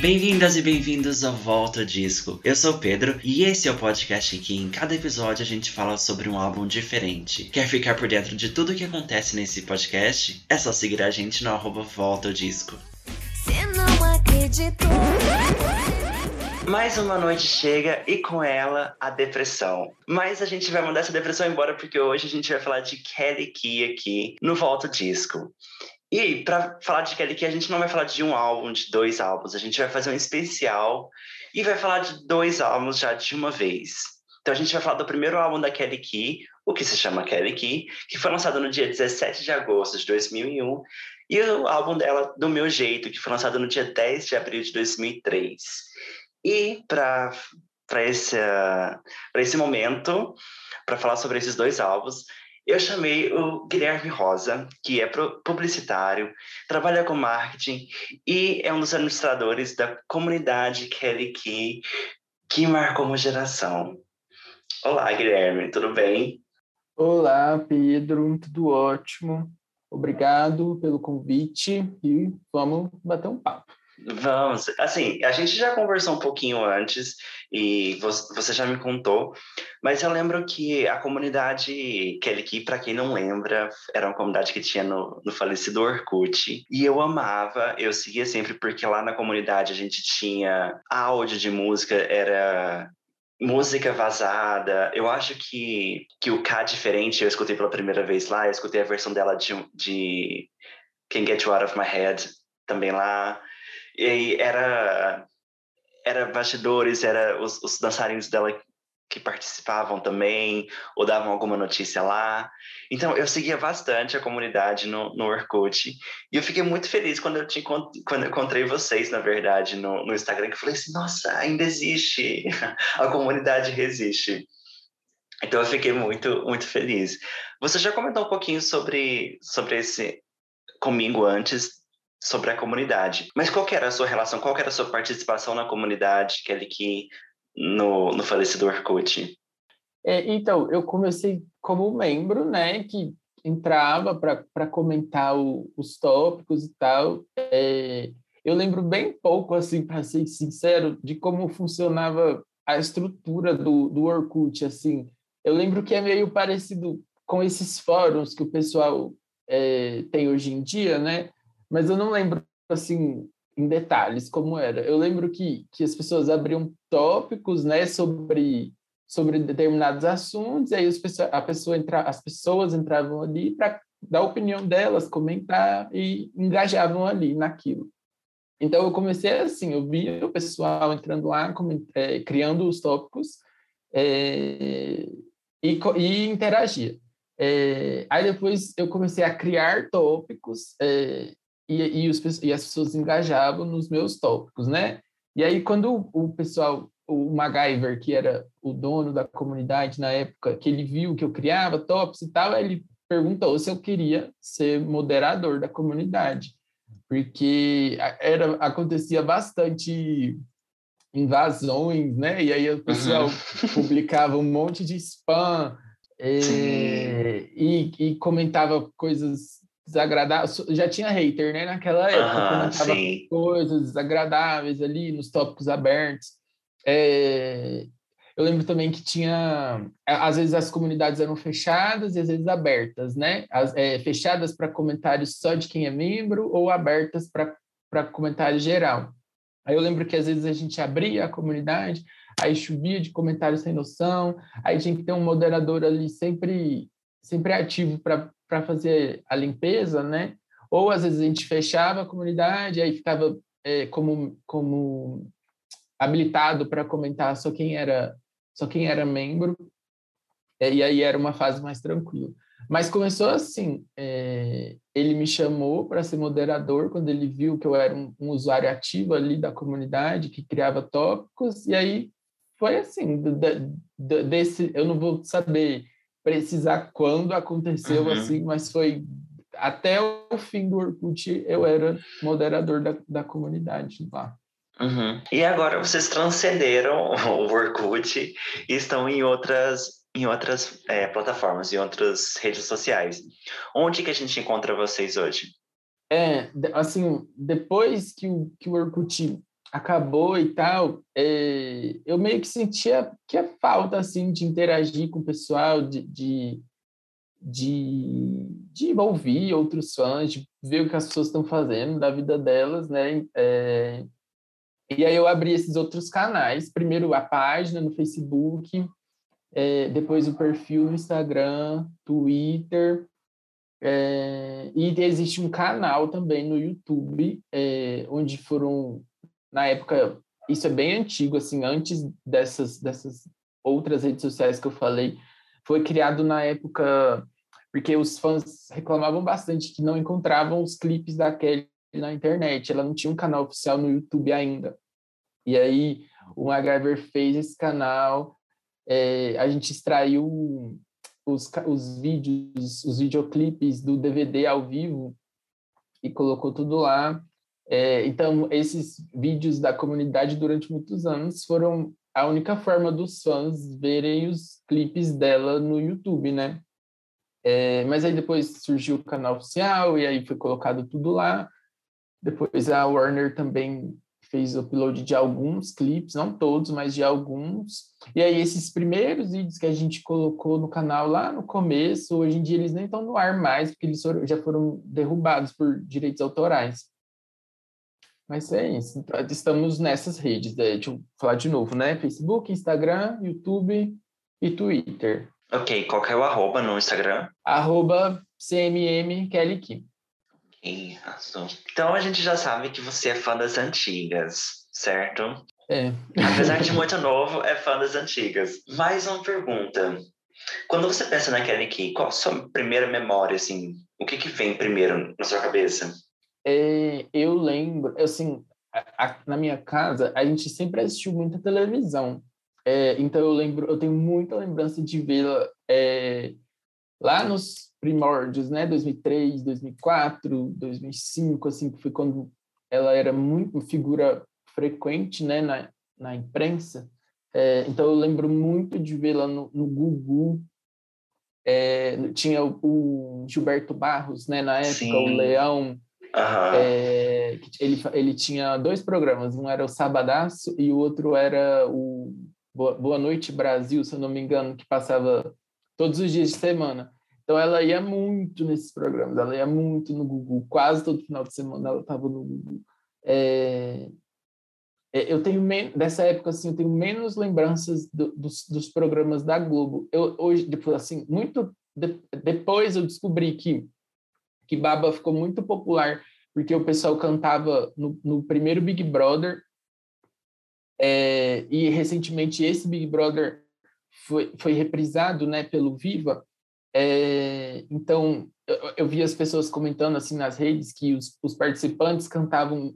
Bem-vindas e bem-vindos ao Volta Disco. Eu sou o Pedro e esse é o podcast em que em cada episódio a gente fala sobre um álbum diferente. Quer ficar por dentro de tudo o que acontece nesse podcast? É só seguir a gente no arroba Volta Disco. Cê não acreditou. Mais uma noite chega e com ela a depressão. Mas a gente vai mandar essa depressão embora porque hoje a gente vai falar de Kelly Key aqui no Volta Disco. E para falar de Kelly Key, a gente não vai falar de um álbum, de dois álbuns. A gente vai fazer um especial e vai falar de dois álbuns já de uma vez. Então a gente vai falar do primeiro álbum da Kelly Key, o que se chama Kelly Key, que foi lançado no dia 17 de agosto de 2001, e o álbum dela, Do Meu Jeito, que foi lançado no dia 10 de abril de 2003. E para esse, esse momento, para falar sobre esses dois álbuns, eu chamei o Guilherme Rosa, que é publicitário, trabalha com marketing e é um dos administradores da comunidade Kelly Key, que marcou uma geração. Olá, Guilherme, tudo bem? Olá, Pedro, tudo ótimo. Obrigado pelo convite e vamos bater um papo. Vamos. Assim, a gente já conversou um pouquinho antes e você já me contou, mas eu lembro que a comunidade Kelly Key, para quem não lembra, era uma comunidade que tinha no, no falecido Orkut e eu amava, eu seguia sempre porque lá na comunidade a gente tinha áudio de música, era música vazada. Eu acho que, que o K diferente eu escutei pela primeira vez lá, eu escutei a versão dela de, de Can't Get You Out of My Head também lá. E era era bastidores, era os, os dançarinos dela que participavam também, ou davam alguma notícia lá. Então, eu seguia bastante a comunidade no, no Orkut. E eu fiquei muito feliz quando eu, te, quando eu encontrei vocês, na verdade, no, no Instagram, que eu falei assim, nossa, ainda existe, a comunidade resiste. Então, eu fiquei muito, muito feliz. Você já comentou um pouquinho sobre, sobre esse comigo antes, sobre a comunidade. Mas qual era a sua relação, qual era a sua participação na comunidade, Kelly, que no, no falecido Orkut? É, então, eu comecei como membro, né, que entrava para comentar o, os tópicos e tal. É, eu lembro bem pouco, assim, para ser sincero, de como funcionava a estrutura do, do Orkut, assim. Eu lembro que é meio parecido com esses fóruns que o pessoal é, tem hoje em dia, né? Mas eu não lembro assim em detalhes como era. Eu lembro que, que as pessoas abriam tópicos, né, sobre sobre determinados assuntos, e aí as, a pessoa entra, as pessoas entravam ali para dar opinião delas, comentar e engajavam ali naquilo. Então eu comecei assim, eu via o pessoal entrando lá, é, criando os tópicos é, e, e interagia. É, aí depois eu comecei a criar tópicos é, e, e, os, e as pessoas engajavam nos meus tópicos, né? E aí, quando o, o pessoal, o MacGyver, que era o dono da comunidade na época, que ele viu que eu criava tópicos e tal, ele perguntou se eu queria ser moderador da comunidade, porque era acontecia bastante invasões, né? E aí o pessoal uhum. publicava um monte de spam é, e, e, comentava coisas desagradável. Já tinha hater, né? Naquela época, comentava coisas desagradáveis ali nos tópicos abertos. É... Eu lembro também que tinha, às vezes as comunidades eram fechadas e às vezes abertas, né? As, é, fechadas para comentários só de quem é membro ou abertas para comentário geral. Aí eu lembro que às vezes a gente abria a comunidade, aí chovia de comentários sem noção, aí tinha que ter um moderador ali sempre sempre ativo para fazer a limpeza, né? Ou às vezes a gente fechava a comunidade, aí ficava é, como, como habilitado para comentar só quem era só quem era membro, é, e aí era uma fase mais tranquila. Mas começou assim, é, ele me chamou para ser moderador quando ele viu que eu era um, um, usuário ativo ali da comunidade, que criava tópicos, e aí foi assim, desse, eu não vou saber precisar quando aconteceu uhum. assim, mas foi até o fim do Orkut eu era moderador da, da comunidade lá. Uhum. E agora vocês transcenderam o Orkut e estão em outras em outras é, plataformas, em outras redes sociais. Onde que a gente encontra vocês hoje? É, assim, depois que o, que o Orkut acabou e tal, é, eu meio que sentia que é falta assim de interagir com o pessoal, de, de, de, de ouvir outros fãs, de ver o que as pessoas estão fazendo da vida delas, né? É, e aí eu abri esses outros canais, primeiro a página no Facebook, é, depois o perfil no Instagram, Twitter, é, e existe um canal também no YouTube, é, onde foram, na época, isso é bem antigo, assim, antes dessas, dessas outras redes sociais que eu falei, foi criado na época, porque os fãs reclamavam bastante que não encontravam os clipes da Kelly na internet, ela não tinha um canal oficial no YouTube ainda. E aí o MacGyver fez esse canal, é, a gente extraiu os, os vídeos, os videoclipes do DVD ao vivo e colocou tudo lá. É, então, esses vídeos da comunidade durante muitos anos foram a única forma dos fãs verem os clipes dela no YouTube, né? É, mas aí depois surgiu o canal oficial e aí foi colocado tudo lá. Depois a Warner também fez o upload de alguns clipes, não todos, mas de alguns. E aí esses primeiros vídeos que a gente colocou no canal lá no começo, hoje em dia eles nem estão no ar mais, porque eles já foram derrubados por direitos autorais. Mas é isso. Estamos nessas redes. Né? Deixa eu falar de novo, né? Facebook, Instagram, YouTube e Twitter. Ok, qual que é o arroba no Instagram? Arroba CMM Kelly Kim. Então a gente já sabe que você é fã das antigas, certo? É. Apesar de muito novo, é fã das antigas. Mais uma pergunta. Quando você pensa na Kelly Key, qual a sua primeira memória, assim? O que que vem primeiro na sua cabeça? É, eu lembro, assim, a, a, na minha casa, a gente sempre assistiu muita televisão. É, então eu lembro, eu tenho muita lembrança de vê-la é, lá nos primórdios, né? 2003, 2004, 2005, assim, que foi quando ela era muito figura frequente, né, na, na imprensa. É, então eu lembro muito de vê-la no, no Gugu. É, tinha o, o, Gilberto Barros, né, na época, Sim. o Leão. Uhum. É, ele, ele tinha dois programas, um era o Sabadaço e o outro era o Boa Noite Brasil, se eu não me engano, que passava todos os dias de semana. Então ela ia muito nesses programas, ela ia muito no Google, quase todo final de semana ela estava no Google. É, é, eu tenho dessa época assim, eu tenho menos lembranças do, dos, dos, programas da Globo. Eu hoje, depois assim, muito de, depois eu descobri que que Baba ficou muito popular porque o pessoal cantava no, no primeiro Big Brother é, e recentemente esse Big Brother foi, foi reprisado, né, pelo Viva é, então, eu, eu, vi as pessoas comentando assim nas redes que os, os participantes cantavam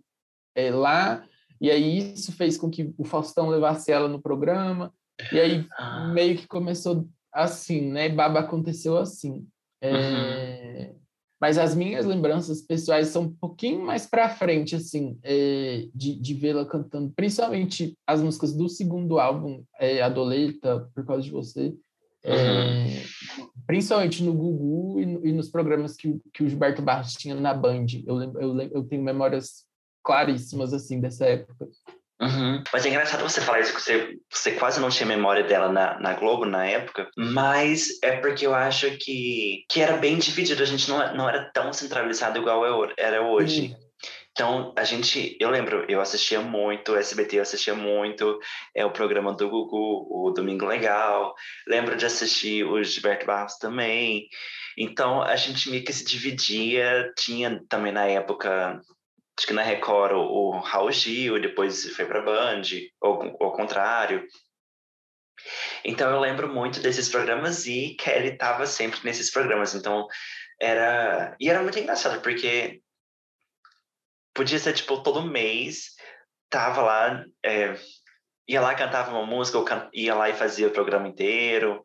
é, lá, e aí isso fez com que o Faustão levasse ela no programa, e aí ah. meio que começou assim, né? Baba aconteceu assim. Uhum. Mas as minhas lembranças pessoais são um pouquinho mais para frente, assim, é, de, de vê-la cantando, principalmente as músicas do segundo álbum, é, Adoleta, Por Causa de Você. Uhum. É, principalmente no Gugu e, e, nos programas que, que o Gilberto Barros tinha na Band. Eu, eu, eu tenho memórias claríssimas, assim, dessa época. Uhum. Mas é engraçado você falar isso, que você, você quase não tinha memória dela na, na Globo na época, mas é porque eu acho que, que era bem dividido, a gente não, não era tão centralizado igual era hoje. Uhum. Então, a gente, eu lembro, eu assistia muito, SBT eu assistia muito, é o programa do Gugu, o Domingo Legal, lembro de assistir o Gilberto Barros também. Então, a gente meio que se dividia, tinha também na época, acho que na Record, o, o Raul Gil, depois foi para Band, ou ao contrário. Então, eu lembro muito desses programas e Kelly estava sempre nesses programas. Então, era. E era muito engraçado, porque podia ser, tipo, todo mês, tava lá, é, ia lá, cantava uma música, ou can... ia lá e fazia o programa inteiro.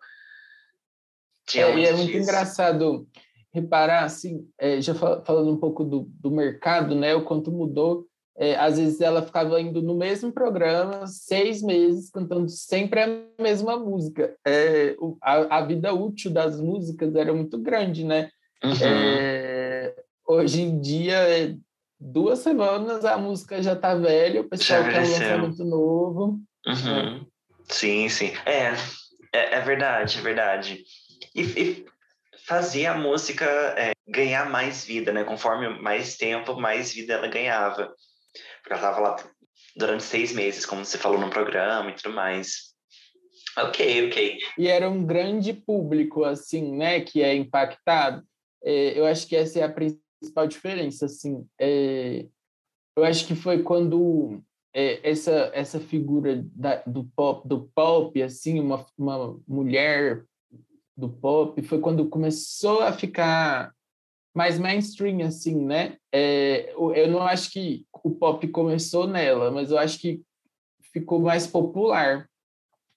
Tinha é, e é muito engraçado reparar, assim, é, já falando um pouco do, do mercado, né, o quanto mudou. É, às vezes ela ficava indo no mesmo programa seis meses cantando sempre a mesma música. É, o, a, a, vida útil das músicas era muito grande, né? Uhum. É, hoje em dia é, duas semanas a música já tá velha, o pessoal quer um lançamento novo. Uhum. Sim, sim. É, é, é, verdade, é verdade. E, e fazia a música é, ganhar mais vida, né? Conforme mais tempo, mais vida ela ganhava. Porque ela tava lá durante seis meses, como você falou no programa e tudo mais. Ok, ok. E era um grande público, assim, né? Que é impactado. É, eu acho que essa é a principal diferença, assim. É, eu acho que foi quando é, essa essa figura da, do pop do pop assim uma, uma mulher do pop foi quando começou a ficar mais mainstream assim né é, eu não acho que o pop começou nela mas eu acho que ficou mais popular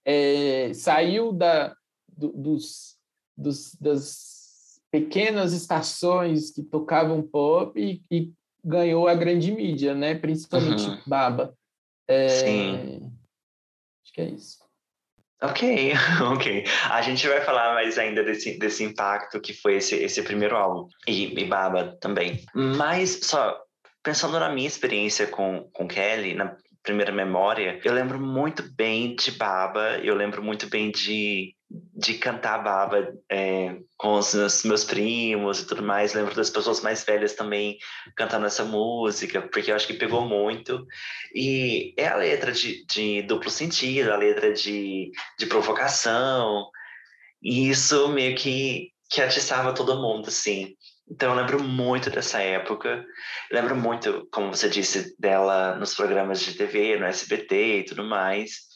é, saiu da do, dos, dos das pequenas estações que tocavam pop e, e ganhou a grande mídia né principalmente uhum. Baba é... Sim. Acho que é isso. Ok, ok. A gente vai falar mais ainda desse, desse impacto que foi esse, esse primeiro álbum. E, e Baba também. Mas, só, pensando na minha experiência com, com Kelly, na primeira memória, eu lembro muito bem de Baba, eu lembro muito bem de de cantar baba é, com os meus, meus, primos e tudo mais. Lembro das pessoas mais velhas também cantando essa música, porque eu acho que pegou muito. E é a letra de, de duplo sentido, a letra de, de provocação. E isso meio que, que atiçava todo mundo, assim. Então eu lembro muito dessa época. lembro muito, como você disse, dela nos programas de TV, no SBT e tudo mais.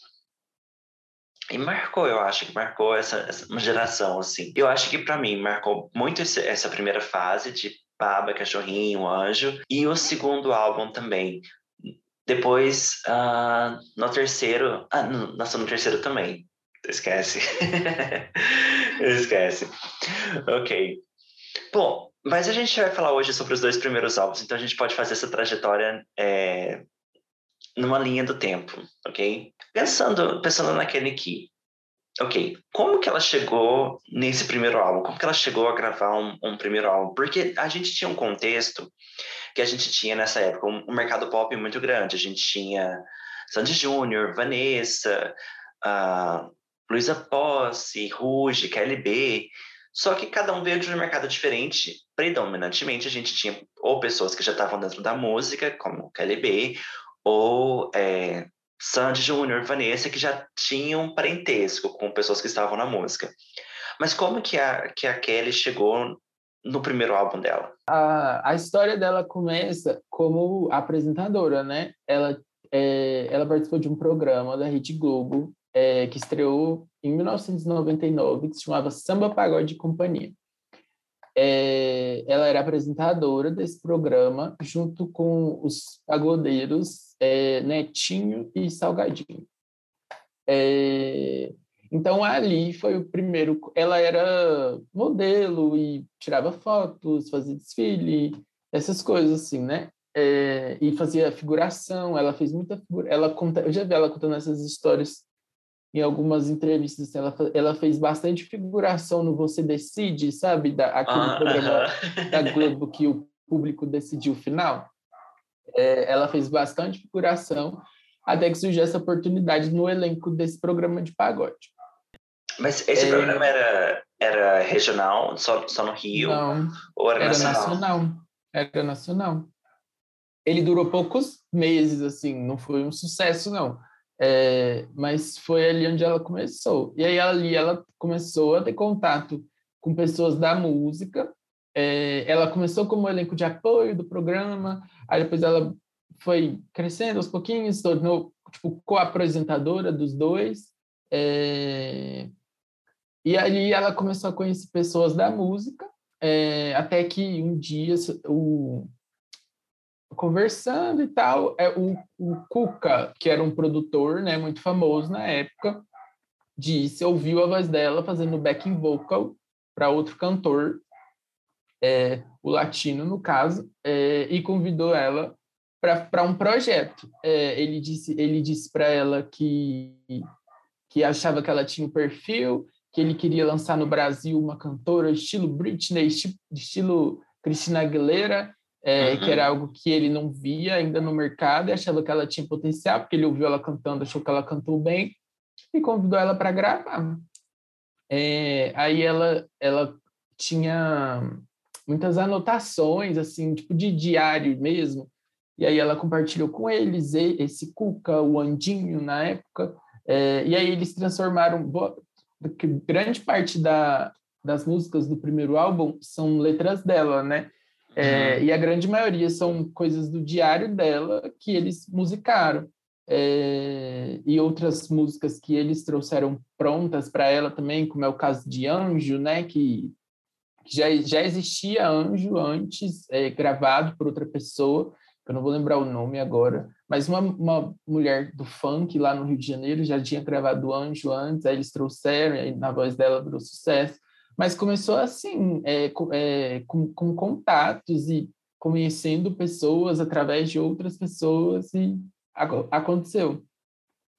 E marcou, eu acho que marcou essa, essa uma geração, assim. Eu acho que para mim marcou muito esse, essa primeira fase de Baba, Cachorrinho, Anjo, e o segundo álbum também. Depois, uh, no terceiro. Ah, nossa, no terceiro também. Esquece. Esquece. Ok. Bom, mas a gente vai falar hoje sobre os dois primeiros álbuns, então a gente pode fazer essa trajetória é, numa linha do tempo, ok? Pensando, pensando naquele que, ok, como que ela chegou nesse primeiro álbum? Como que ela chegou a gravar um, um primeiro álbum? Porque a gente tinha um contexto que a gente tinha nessa época, um, um mercado pop muito grande. A gente tinha Sandy Júnior, Vanessa, uh, Luísa Posse, Ruge, KLB, só que cada um veio de um mercado diferente. Predominantemente, a gente tinha ou pessoas que já estavam dentro da música, como KLB, ou é, Sandy Júnior, Vanessa, que já tinham parentesco com pessoas que estavam na música. Mas como que a, que a Kelly chegou no primeiro álbum dela? A, a história dela começa como apresentadora, né? Ela, é, ela participou de um programa da Rede Globo é, que estreou em 1999, que se chamava Samba Pagode Companhia é, ela era apresentadora desse programa junto com os pagodeiros é, Netinho e Salgadinho. É, então ali foi o primeiro. Ela era modelo e tirava fotos, fazia desfile, essas coisas assim, né? É, e fazia figuração. Ela fez muita figura. Ela conta, eu já vi ela contando essas histórias em algumas entrevistas, ela, ela fez bastante figuração no Você Decide, sabe? Da, aquele ah, programa uh -huh. da Globo que o público decidiu o final. É, ela fez bastante figuração, até que surgiu essa oportunidade no elenco desse programa de pagode. Mas esse é... programa era, era regional, só, só no Rio? Não, ou era, era nacional? nacional? Era nacional. Ele durou poucos meses, assim, não foi um sucesso, não é, mas foi ali onde ela começou. E aí ali ela começou a ter contato com pessoas da música. É, ela começou como elenco de apoio do programa, aí depois ela foi crescendo aos pouquinhos, tornou tipo co-apresentadora dos dois. É, e ali ela começou a conhecer pessoas da música, é, até que um dia o, conversando e tal. É, o, o Cuca, que era um produtor né, muito famoso na época, disse, ouviu a voz dela fazendo backing vocal para outro cantor, é, o latino no caso, é, e convidou ela para um projeto. É, ele disse, ele disse para ela que, que achava que ela tinha um perfil, que ele queria lançar no Brasil uma cantora estilo Britney, estilo, estilo Aguilera, é, uhum. que era algo que ele não via ainda no mercado e achava que ela tinha potencial, porque ele ouviu ela cantando, achou que ela cantou bem e convidou ela para gravar. É, aí ela, ela tinha muitas anotações, assim, tipo de diário mesmo, e aí ela compartilhou com eles esse Cuca, o Andinho, na época, é, e aí eles transformaram grande parte da, das músicas do primeiro álbum são letras dela, né? É, uhum. E a grande maioria são coisas do diário dela que eles musicaram. É, e outras músicas que eles trouxeram prontas para ela também, como é o caso de Anjo, né? Que, que já, já existia Anjo antes, é, gravado por outra pessoa, eu não vou lembrar o nome agora, mas uma, uma mulher do funk lá no Rio de Janeiro já tinha gravado Anjo antes, aí eles trouxeram, aí na voz dela virou sucesso. Mas começou assim, é, é, com, com contatos e conhecendo pessoas através de outras pessoas e aconteceu.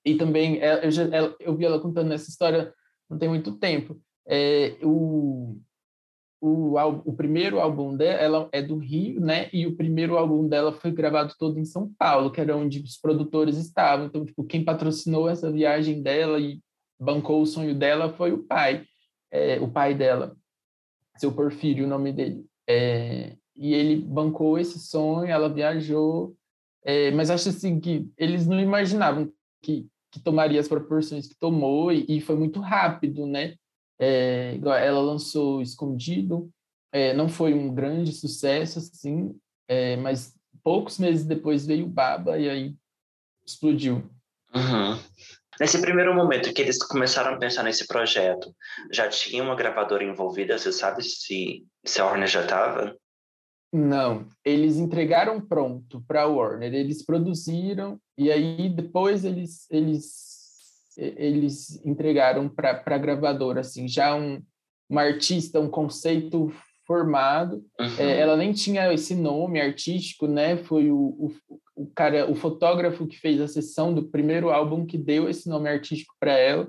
E também, é, eu, já, eu vi ela contando essa história não tem muito tempo. É, o, o, o primeiro álbum dela é do Rio, né? E o primeiro álbum dela foi gravado todo em São Paulo, que era onde os produtores estavam. Então, tipo, quem patrocinou essa viagem dela e bancou o sonho dela foi o pai, é, o pai dela, seu Porfírio, o nome dele. É, e ele bancou esse sonho, ela viajou, é, mas acho assim que eles não imaginavam que, que tomaria as proporções que tomou e, e foi muito rápido, né? É, ela lançou Escondido, é, não foi um grande sucesso, assim, é, mas poucos meses depois veio Baba e aí explodiu. Uhum. Nesse primeiro momento que eles começaram a pensar nesse projeto, já tinha uma gravadora envolvida? Você sabe se, se a Warner já estava? Não, eles entregaram pronto para a Warner, eles produziram e aí depois eles, eles eles entregaram para a gravadora, assim, já um, uma artista, um conceito formado. É, uhum. É, ela nem tinha esse nome artístico, né? Foi o, o, o, cara, o fotógrafo que fez a sessão do primeiro álbum que deu esse nome artístico para ela.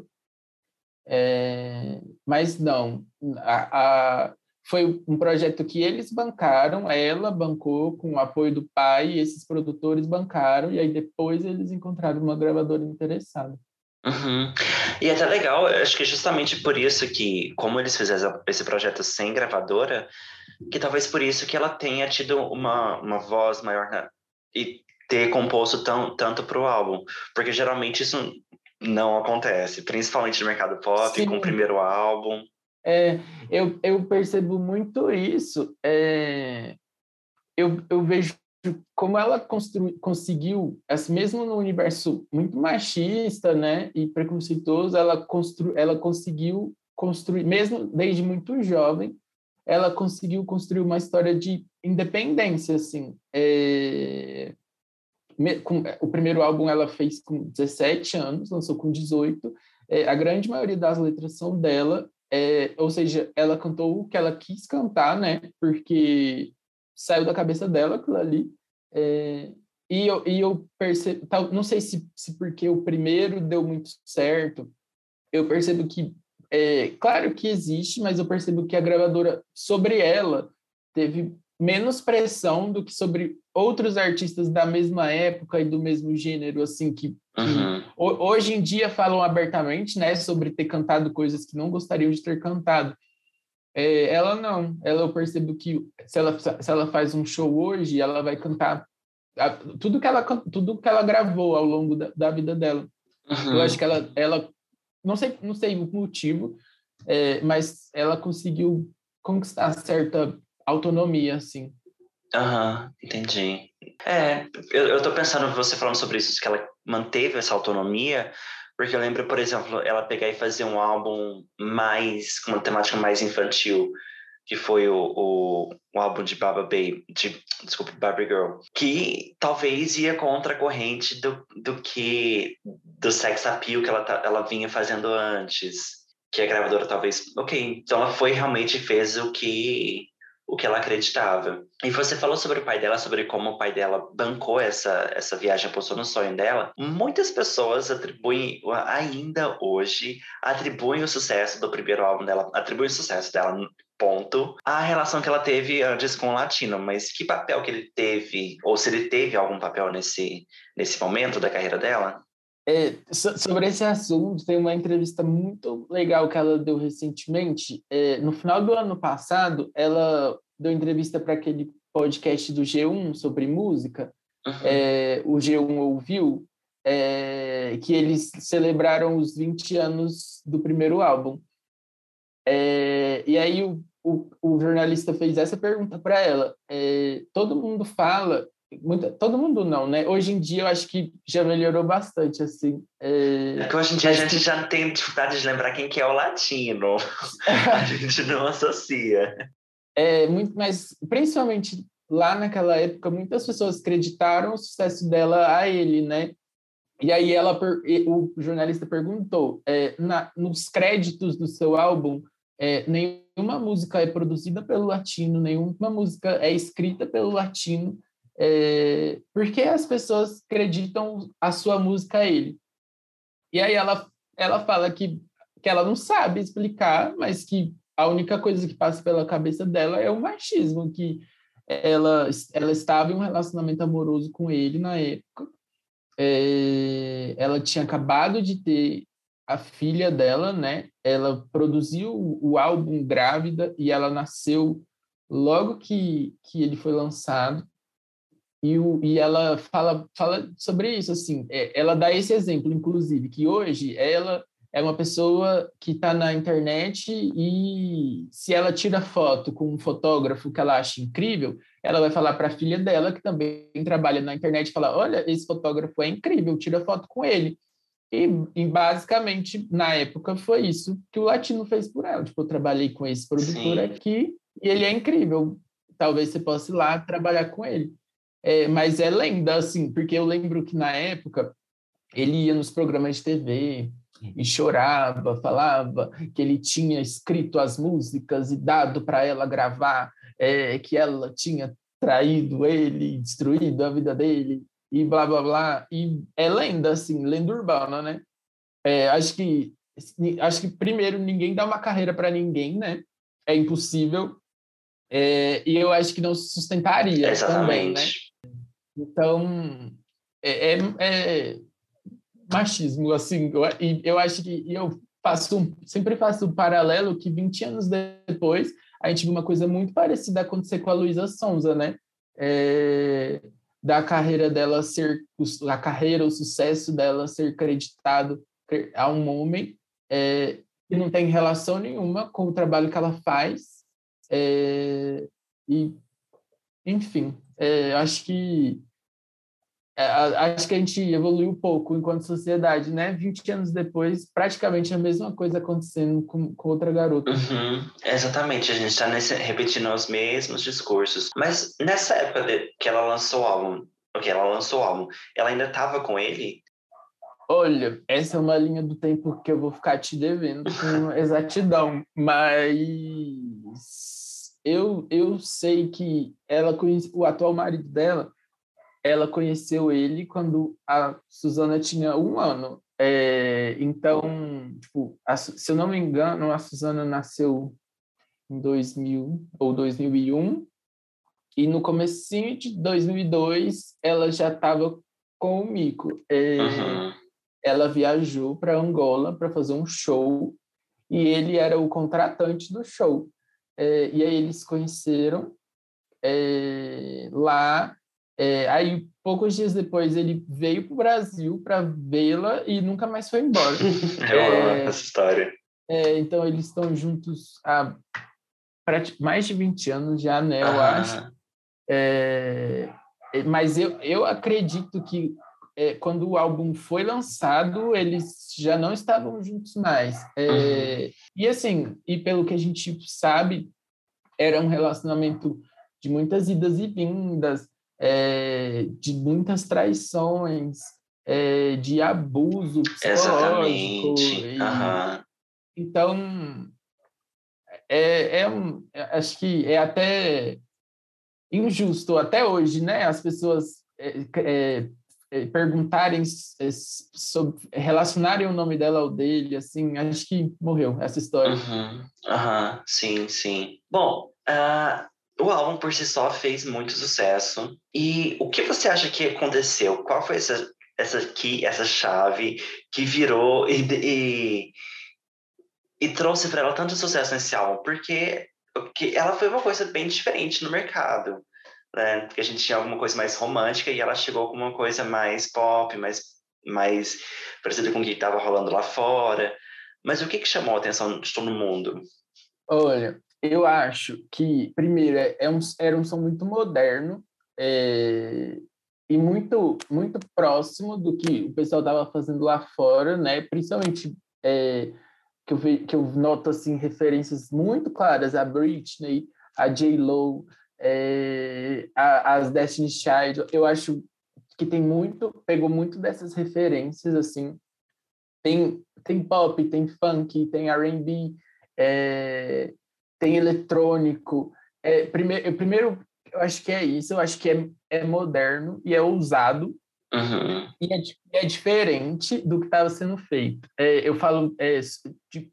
É, mas não, a, a, foi um projeto que eles bancaram, ela bancou com o apoio do pai, esses produtores bancaram, e aí depois eles encontraram uma gravadora interessada. Uhum. E é até legal, acho que justamente por isso que, como eles fizeram esse projeto sem gravadora, que talvez por isso que ela tenha tido uma, uma voz maior na, e ter composto tão, tanto para o álbum, porque geralmente isso não acontece, principalmente no mercado pop, Sim. com o primeiro álbum. É, eu, eu percebo muito isso. É, eu, eu vejo como ela conseguiu, mesmo no universo muito machista, né, e preconceituoso, ela, constru, ela conseguiu construir, mesmo desde muito jovem, ela conseguiu construir uma história de independência, assim. É, com, o primeiro álbum ela fez com 17 anos, lançou com 18. É, a grande maioria das letras são dela, é, ou seja, ela cantou o que ela quis cantar, né? Porque saiu da cabeça dela aquilo ali. É, e eu, e eu percebo, não sei se, se porque o primeiro deu muito certo, eu percebo que, é, claro que existe, mas eu percebo que a gravadora, sobre ela, teve menos pressão do que sobre outros artistas da mesma época e do mesmo gênero, assim, que, uhum. que hoje em dia falam abertamente, né, sobre ter cantado coisas que não gostariam de ter cantado. É, ela não, ela eu percebo que se ela, se ela faz um show hoje, ela vai cantar a, tudo que ela tudo que ela gravou ao longo da, da vida dela. Uhum. Eu acho que ela, ela não sei não sei o motivo, é, mas ela conseguiu conquistar certa autonomia, assim. Aham, uhum, entendi. É, eu, eu tô pensando, você falando sobre isso, que ela manteve essa autonomia, porque eu lembro, por exemplo, ela pegar e fazer um álbum mais, com uma temática mais infantil, que foi o, o, o álbum de Baba Baby, de, desculpa, Barbie Girl, que talvez ia contra a corrente do, do que, do sex appeal que ela, ela vinha fazendo antes, que a gravadora talvez, ok, então ela foi realmente fez o que o que ela acreditava. E você falou sobre o pai dela, sobre como o pai dela bancou essa, essa viagem, apostou no sonho dela. Muitas pessoas atribuem, ainda hoje, atribuem o sucesso do primeiro álbum dela, atribuem o sucesso dela ponto a relação que ela teve antes com o latino, mas que papel que ele teve, ou se ele teve algum papel nesse, nesse momento da carreira dela? É, sobre esse assunto, tem uma entrevista muito legal que ela deu recentemente. É, no final do ano passado, ela deu entrevista para aquele podcast do G1 sobre música. Uhum. É, o G1 ouviu é, que eles celebraram os 20 anos do primeiro álbum. É, e aí o, o, o, jornalista fez essa pergunta para ela. É, todo mundo fala, muita, todo mundo não, né? Hoje em dia eu acho que já melhorou bastante, assim. É, é que hoje em dia a gente já tem dificuldade de lembrar quem que é o latino. a gente não associa. É, muito, mas principalmente lá naquela época, muitas pessoas acreditaram o sucesso dela a ele, né? E aí ela, o jornalista perguntou, é, na, nos créditos do seu álbum, é, nenhuma música é produzida pelo latino, nenhuma música é escrita pelo latino, é, porque as pessoas acreditam a sua música a ele. E aí ela, ela fala que, que ela não sabe explicar, mas que a única coisa que passa pela cabeça dela é o machismo, que ela, ela estava em um relacionamento amoroso com ele na época, é, ela tinha acabado de ter a filha dela, né? Ela produziu o álbum grávida e ela nasceu logo que, que ele foi lançado. E, o, e ela fala, fala sobre isso, assim, é, ela dá esse exemplo, inclusive, que hoje ela é uma pessoa que está na internet e se ela tira foto com um fotógrafo que ela acha incrível, ela vai falar para a filha dela, que também trabalha na internet, falar: olha, esse fotógrafo é incrível, tira foto com ele. E, e, basicamente, na época, foi isso que o Latino fez por ela. Tipo, eu trabalhei com esse produtor Sim. aqui e ele é incrível. Talvez você possa ir lá trabalhar com ele. É, mas é lenda, assim, porque eu lembro que na época ele ia nos programas de TV e chorava, falava que ele tinha escrito as músicas e dado para ela gravar é, que ela tinha traído ele, destruído a vida dele e blá blá blá. E é lenda, assim, lenda urbana, né? É, acho que acho que primeiro ninguém dá uma carreira para ninguém, né? É impossível. É, e eu acho que não se sustentaria Exatamente. também, né? Então é, é, é machismo, assim. Eu, eu acho que eu faço um, sempre faço um paralelo que 20 anos depois a gente viu uma coisa muito parecida acontecer com a Luísa Sonza, né? É, da carreira dela ser, a carreira, o sucesso dela ser creditado a um homem é, que não tem relação nenhuma com o trabalho que ela faz. É, e, enfim, é, acho que é, acho que a gente evoluiu pouco enquanto sociedade, né? 20 anos depois, praticamente a mesma coisa acontecendo com, com outra garota. Uhum, exatamente, a gente está repetindo os mesmos discursos. Mas nessa época de, que ela lançou o álbum, ok, ela lançou o álbum, ela ainda estava com ele? Olha, essa é uma linha do tempo que eu vou ficar te devendo com exatidão, mas eu, eu sei que ela conhece, o atual marido dela ela conheceu ele quando a Suzana tinha um ano. É, então, tipo, a, se eu não me engano, a Suzana nasceu em 2000 ou 2001 e no comecinho de 2002 ela já estava com o Mico. É, uhum. Ela viajou para Angola para fazer um show e ele era o contratante do show. É, e aí eles se conheceram é, lá é, aí, poucos dias depois, ele veio para o Brasil para vê-la e nunca mais foi embora. Eu é, essa história. É, então, eles estão juntos há mais de 20 anos já, né? Eu ah. acho. É, é, mas eu, eu acredito que é, quando o álbum foi lançado, eles já não estavam juntos mais. É, uhum. E assim, e pelo que a gente sabe, era um relacionamento de muitas idas e vindas, é, de muitas traições, é, de abuso psicológico. E, uhum. Então, é, é um, acho que é até injusto até hoje, né? As pessoas é, é, é, perguntarem é, sobre, relacionarem o nome dela ao dele, assim, acho que morreu essa história. Uhum, uhum sim, sim. Bom, uh, o álbum por si só fez muito sucesso. E o que você acha que aconteceu? Qual foi essa, essa aqui, essa chave que virou e, e, e trouxe para ela tanto sucesso nesse álbum? Porque, porque ela foi uma coisa bem diferente no mercado né? Porque a gente tinha alguma coisa mais romântica e ela chegou com uma coisa mais pop, mais, mais parecida com o que estava rolando lá fora. Mas o que, que chamou a atenção de todo mundo? Olha, eu acho que, primeiro, é, é um, era um som muito moderno é, e muito, muito próximo do que o pessoal estava fazendo lá fora, né? Principalmente é, que, eu, que eu noto assim, referências muito claras a Britney, a J-Lo, é, as Destiny Child, eu acho que tem muito, pegou muito dessas referências, assim, tem, tem pop, tem funk, tem R&B, é, tem eletrônico, é, primeiro, primeiro, eu acho que é isso, eu acho que é, é moderno e é ousado, uhum. e é, é, diferente do que estava sendo feito. É, eu falo é, de,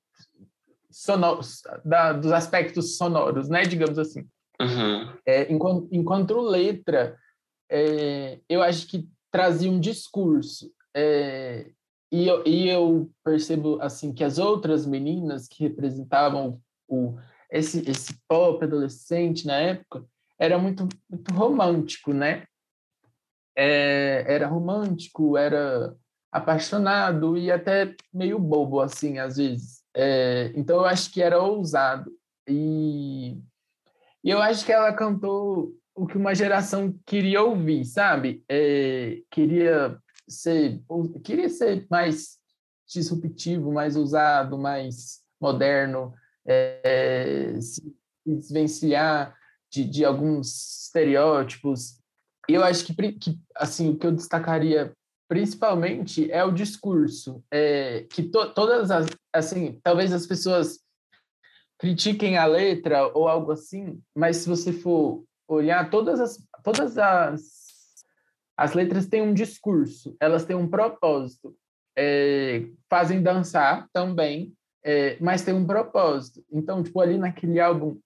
sonoros, da, dos aspectos sonoros, né, digamos assim. Uhum. É, enquanto, enquanto letra, eu acho que trazia um discurso. E, eu, e eu percebo assim que as outras meninas que representavam o, esse, esse pop adolescente na época era muito, muito romântico, né? É, era romântico, era apaixonado e até meio bobo, assim, às vezes. É, então, eu acho que era ousado. E e eu acho que ela cantou o que uma geração queria ouvir, sabe? É, queria ser queria ser mais disruptivo, mais usado, mais moderno, é, se desvencilhar de, de alguns estereótipos. Eu acho que, que assim o que eu destacaria principalmente é o discurso, é, que to, todas as assim talvez as pessoas critiquem a letra ou algo assim, mas se você for olhar, todas as, todas as, as letras têm um discurso, elas têm um propósito. É, fazem dançar também, é, mas tem um propósito. Então, tipo, ali naquele álbum,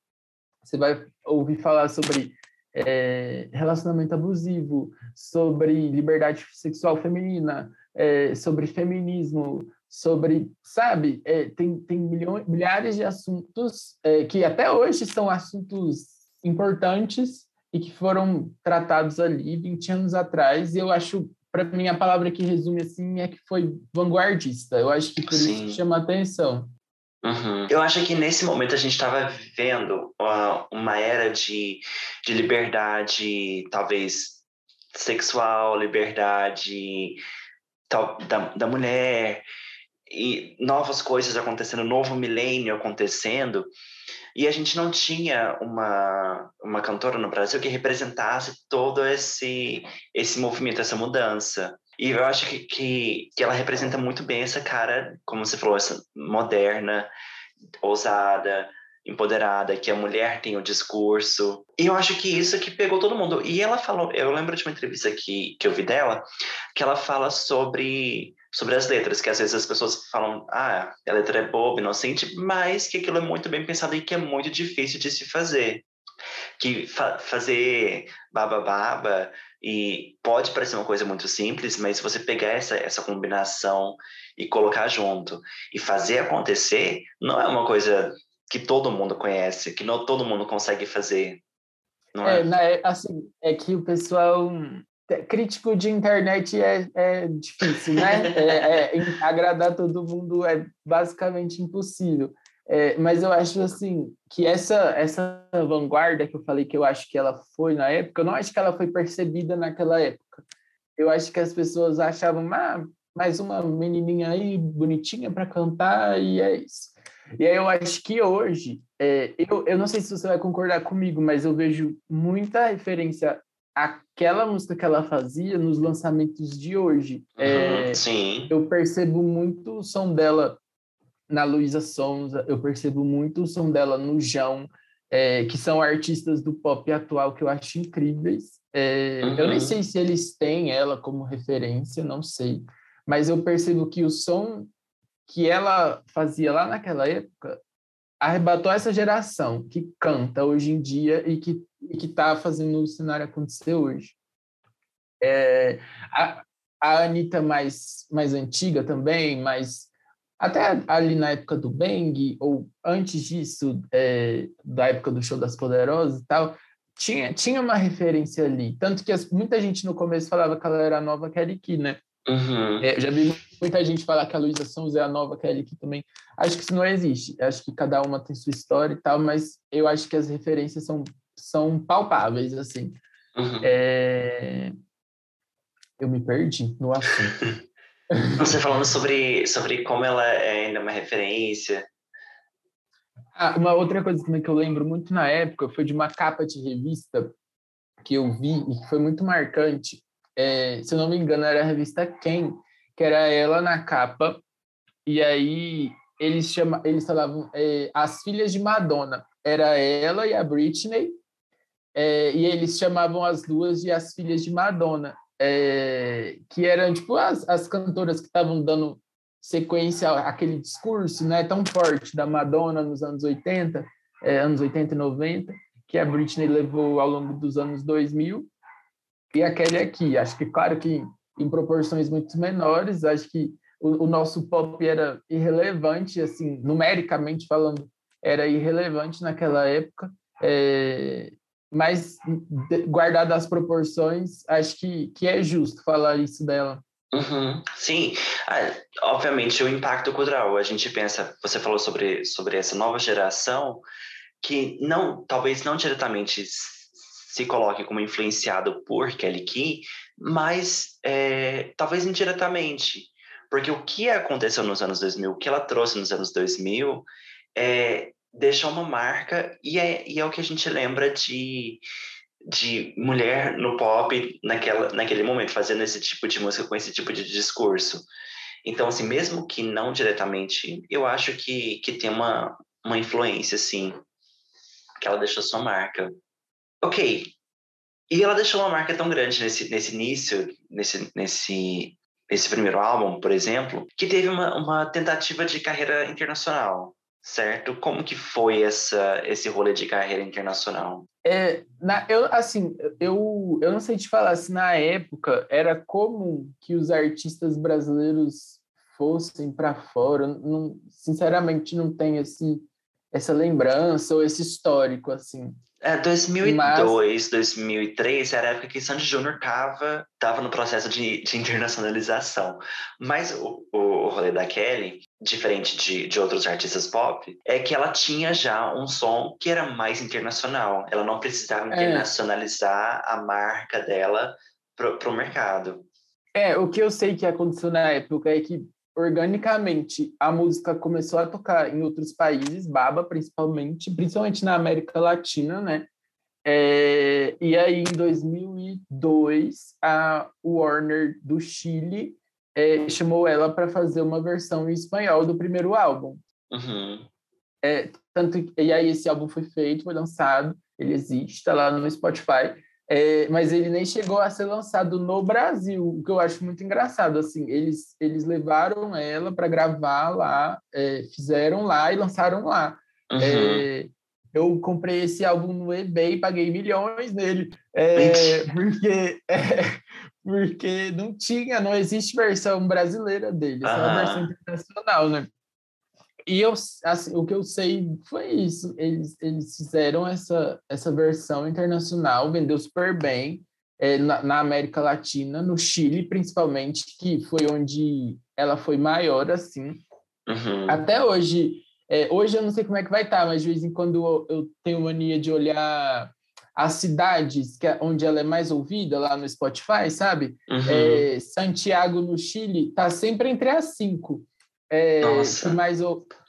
você vai ouvir falar sobre é, relacionamento abusivo, sobre liberdade sexual feminina, é, sobre feminismo, sobre, sabe, é, tem, tem milhões, milhares de assuntos é, que até hoje são assuntos importantes e que foram tratados ali 20 anos atrás, e eu acho, para mim, a palavra que resume assim é que foi vanguardista. Eu acho que por Sim. isso que chama atenção. Uhum. Eu acho que nesse momento a gente estava vivendo uma, uma era de, de liberdade, talvez sexual, liberdade tal, da, da mulher, e novas coisas acontecendo, novo milênio acontecendo, e a gente não tinha uma, uma cantora no Brasil que representasse todo esse, esse movimento, essa mudança. E eu acho que, que, que ela representa muito bem essa cara, como você falou, essa moderna, ousada, empoderada, que a mulher tem o discurso. E eu acho que isso que pegou todo mundo. E ela falou, eu lembro de uma entrevista que, que eu vi dela, que ela fala sobre sobre as letras, que às vezes as pessoas falam, ah, a letra é boba, inocente, mas que aquilo é muito bem pensado e que é muito difícil de se fazer. Que fa fazer baba baba e pode parecer uma coisa muito simples, mas se você pegar essa, essa combinação e colocar junto e fazer acontecer, não é uma coisa que todo mundo conhece, que não todo mundo consegue fazer. Não é, é, né, assim, é que o pessoal crítico de internet é, é difícil, né? É, é, agradar todo mundo é basicamente impossível. É, mas eu acho assim que essa essa vanguarda que eu falei que eu acho que ela foi na época, eu não acho que ela foi percebida naquela época. Eu acho que as pessoas achavam, ah, mais uma menininha aí bonitinha para cantar e é isso. E aí eu acho que hoje, é, eu, eu não sei se você vai concordar comigo, mas eu vejo muita referência àquela música que ela fazia nos lançamentos de hoje. Uhum, é, sim. Eu percebo muito o som dela na Luísa Sonza, eu percebo muito o som dela no João, é, que são artistas do pop atual que eu acho incríveis. É, uhum. Eu nem uhum. sei se eles têm ela como referência, não sei. Mas eu percebo que o som que ela fazia lá naquela época arrebatou essa geração que canta hoje em dia e que e está fazendo o cenário acontecer hoje. É, a, a Anitta mais, mais antiga também, mas até ali na época do Bang, ou antes disso, é, da época do Show das Poderosas e tal, tinha, tinha uma referência ali. Tanto que as, muita gente no começo falava que ela era nova Key, né? Uhum. É, já vi muita gente falar que a Luísa Sons é a nova Kelly Key também. Acho que isso não existe. Acho que cada uma tem sua história e tal, mas eu acho que as referências são, são palpáveis, assim. Uhum. É... Eu me perdi no assunto. Você falando sobre, sobre como ela é ainda uma referência. Ah, uma outra coisa também que eu lembro muito na época foi de uma capa de revista que eu vi e que foi muito marcante. É, se eu não me engano, era a revista Quem, que era ela na capa, e aí eles, chama, eles falavam é, As Filhas de Madonna. Era ela e a Britney, é, e eles chamavam as duas de As Filhas de Madonna. É, que eram tipo as, as cantoras que estavam dando sequência àquele discurso né, tão forte da Madonna nos anos 80, é, anos 80 e 90, que a Britney levou ao longo dos anos 2000, e a Kelly aqui. Acho que, claro que em proporções muito menores, acho que o, o nosso pop era irrelevante, assim, numericamente falando, era irrelevante naquela época, é, mas guardado as proporções, acho que, que é justo falar isso dela. Uhum. Sim, ah, obviamente o impacto cultural. A gente pensa, você falou sobre, sobre essa nova geração que não, talvez não diretamente se coloque como influenciado por Kelly Key, mas é, talvez indiretamente, porque o que aconteceu nos anos 2000, o que ela trouxe nos anos 2000, é, deixou uma marca e é, e é o que a gente lembra de, de mulher no pop naquela, naquele momento, fazendo esse tipo de música com esse tipo de discurso. Então, assim, mesmo que não diretamente, eu acho que, que tem uma, uma influência, assim, que ela deixou sua marca. Ok. E ela deixou uma marca tão grande nesse, nesse início, nesse, nesse, nesse primeiro álbum, por exemplo, que teve uma, uma tentativa de carreira internacional certo? Como que foi essa, esse rolê de carreira internacional? É, na, eu, assim, eu, eu não sei te falar se na época era comum que os artistas brasileiros fossem para fora. Não, sinceramente, não tenho esse, essa lembrança ou esse histórico, assim. É, 2002, Mas... 2003 era a época que Sandy Júnior estava tava no processo de, de internacionalização. Mas o, o rolê da Kelly, diferente de, de outros artistas pop, é que ela tinha já um som que era mais internacional. Ela não precisava é. internacionalizar é. a marca dela para o mercado. É, o que eu sei que aconteceu na época é que organicamente a música começou a tocar em outros países, Baba principalmente, principalmente na América Latina, né? É, e aí, em 2002, a Warner do Chile é, chamou ela para fazer uma versão em espanhol do primeiro álbum. Uhum. É, tanto, e aí, esse álbum foi feito, foi lançado, ele existe, está lá no Spotify. É, mas ele nem chegou a ser lançado no Brasil, o que eu acho muito engraçado. Assim, eles, eles levaram ela para gravar lá, é, fizeram lá e lançaram lá. Uhum. É, eu comprei esse álbum no eBay, paguei milhões nele, é, porque, é, porque não tinha, não existe versão brasileira dele, só a versão internacional, né? E eu, assim, o que eu sei foi isso. Eles, eles fizeram essa, essa versão internacional, vendeu super bem é, na, na, América Latina, no Chile principalmente, que foi onde ela foi maior, assim. Uhum. Até hoje, é, hoje eu não sei como é que vai estar, tá, mas de vez em quando eu, eu tenho mania de olhar as cidades que, é, onde ela é mais ouvida lá no Spotify, sabe? Uhum. É, Santiago, no Chile, tá sempre entre as cinco é, que, mais,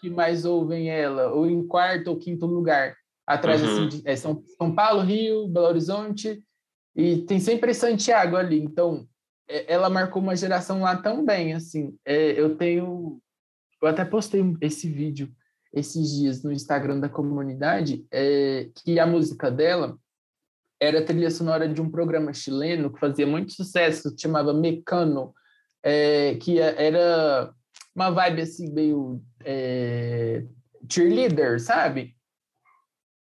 que mais ouvem ela, ou em quarto ou quinto lugar, atrás assim, uhum. assim, de, é, São, São Paulo, Rio, Belo Horizonte, e tem sempre Santiago ali. Então, é, ela marcou uma geração lá também, assim. É, eu tenho... Eu até postei esse vídeo esses dias no Instagram da comunidade é, que a música dela era trilha sonora de um programa chileno que fazia muito sucesso, que chamava Mecano, é, que é, era uma vibe assim meio é, cheerleader, sabe?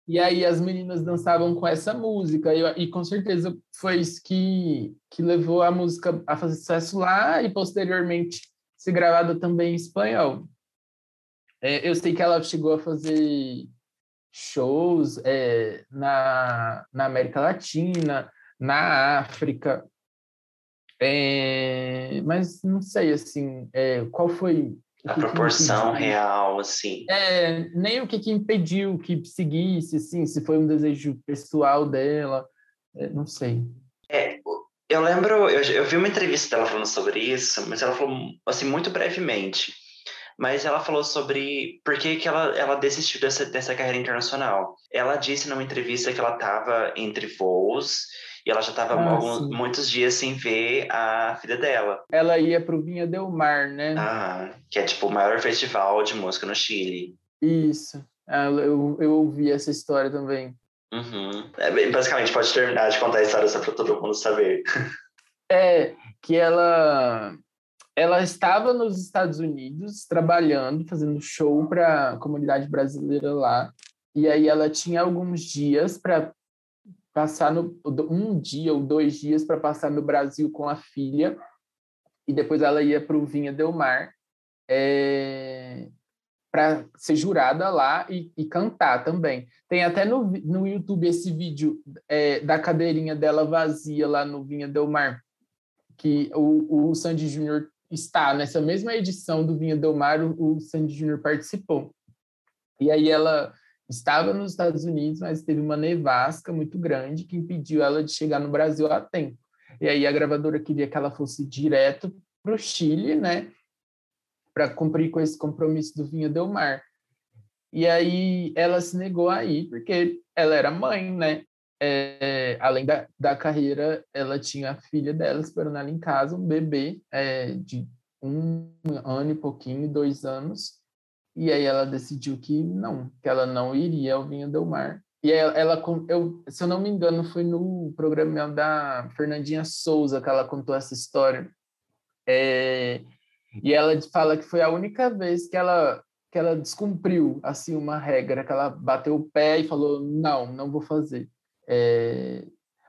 E aí as meninas dançavam com essa música, e, e, com certeza foi isso que, que levou a música a fazer sucesso lá e posteriormente ser gravada também em espanhol. É, eu sei que ela chegou a fazer shows é, na, na América Latina, na África, é, mas não sei assim é, qual foi a proporção real, assim. É, nem o que, que impediu que seguisse, assim, se foi um desejo pessoal dela, é, não sei. É, eu lembro, eu, eu vi uma entrevista dela falando sobre isso, mas ela falou, assim, muito brevemente. Mas ela falou sobre por que, que ela, ela desistiu dessa, dessa carreira internacional. Ela disse numa entrevista que ela estava entre voos e ela já estava ah, muitos dias sem ver a filha dela. Ela ia para o Vinha Del Mar, né? Ah, que é tipo o maior festival de música no Chile. Isso. Ah, eu, eu ouvi essa história também. Uhum. É, basicamente, pode terminar de contar a história só para todo mundo saber. É, que ela ela estava nos Estados Unidos trabalhando, fazendo show para a comunidade brasileira lá. E aí ela tinha alguns dias para passar no, um dia ou dois dias para passar no Brasil com a filha e depois ela ia para o Vinha Del Mar é, para ser jurada lá e, e, cantar também. Tem até no, no YouTube esse vídeo é, da cadeirinha dela vazia lá no Vinha Del Mar, que o, o Sandy Júnior está nessa mesma edição do Vinha Del Mar, o, o Sandy Júnior participou. E aí ela estava nos Estados Unidos, mas teve uma nevasca muito grande que impediu ela de chegar no Brasil a tempo. E aí a gravadora queria que ela fosse direto para o Chile, né, para cumprir com esse compromisso do Vinha Del Mar. E aí ela se negou aí, porque ela era mãe, né? É, além da, da carreira, ela tinha a filha dela esperando ela em casa, um bebê é, de um ano e pouquinho, dois anos. E aí ela decidiu que não, que ela não iria ao Vinho Del Mar. E aí ela, eu, se eu não me engano, foi no programa da Fernandinha Souza que ela contou essa história. É, e ela fala que foi a única vez que ela que ela descumpriu assim uma regra, que ela bateu o pé e falou não, não vou fazer. É,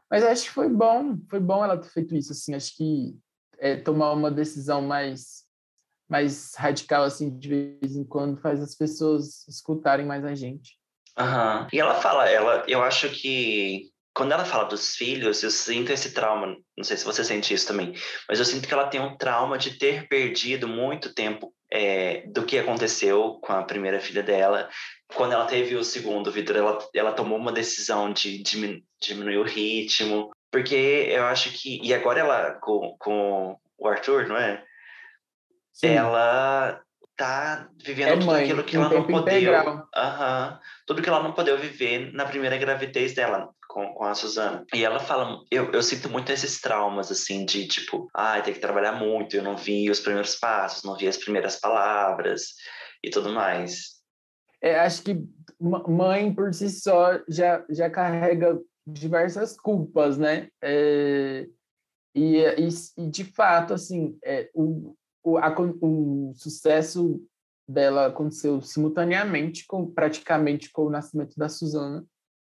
mas acho que foi bom, foi bom ela ter feito isso. Assim, acho que é, tomar uma decisão mais mais radical, assim, de vez em quando, faz as pessoas escutarem mais a gente. Uhum. E ela fala, ela, eu acho que quando ela fala dos filhos, eu sinto esse trauma. Não sei se você sente isso também, mas eu sinto que ela tem um trauma de ter perdido muito tempo é, do que aconteceu com a primeira filha dela. Quando ela teve o segundo, Vitor, ela, ela tomou uma decisão de diminu diminuir o ritmo, porque eu acho que. E agora ela, com, com o Arthur, não é? Sim. ela tá vivendo é tudo mãe, aquilo que ela não podeu. Uhum, tudo que ela não podeu viver na primeira gravidez dela com, com a Suzana. E ela fala, eu, eu sinto muito esses traumas, assim, de tipo, ai, ah, tem que trabalhar muito, eu não vi os primeiros passos, não vi as primeiras palavras e tudo mais. É, acho que mãe por si só já, já carrega diversas culpas, né? É, e, e, e, de fato, assim, é, o, o, a, o sucesso dela aconteceu simultaneamente, com praticamente com o nascimento da Suzana,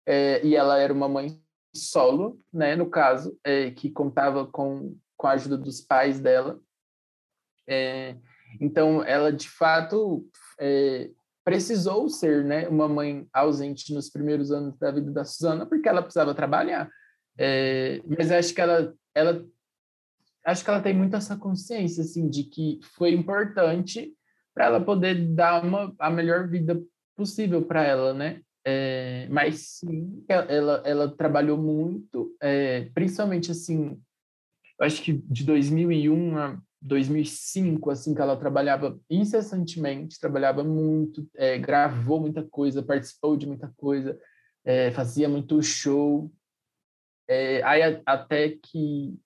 é, e ela era uma mãe solo, né, no caso, é, que contava com, com a ajuda dos pais dela. É, então, ela de fato é, precisou ser, né, uma mãe ausente nos primeiros anos da vida da Suzana, porque ela precisava trabalhar. É, mas acho que ela, ela acho que ela tem muito essa consciência assim de que foi importante para ela poder dar uma a melhor vida possível para ela, né? É, mas sim, ela, ela trabalhou muito, é, principalmente assim, acho que de 2001 a 2005, assim, que ela trabalhava incessantemente, trabalhava muito, é, gravou muita coisa, participou de muita coisa, é, fazia muito show. É, aí até que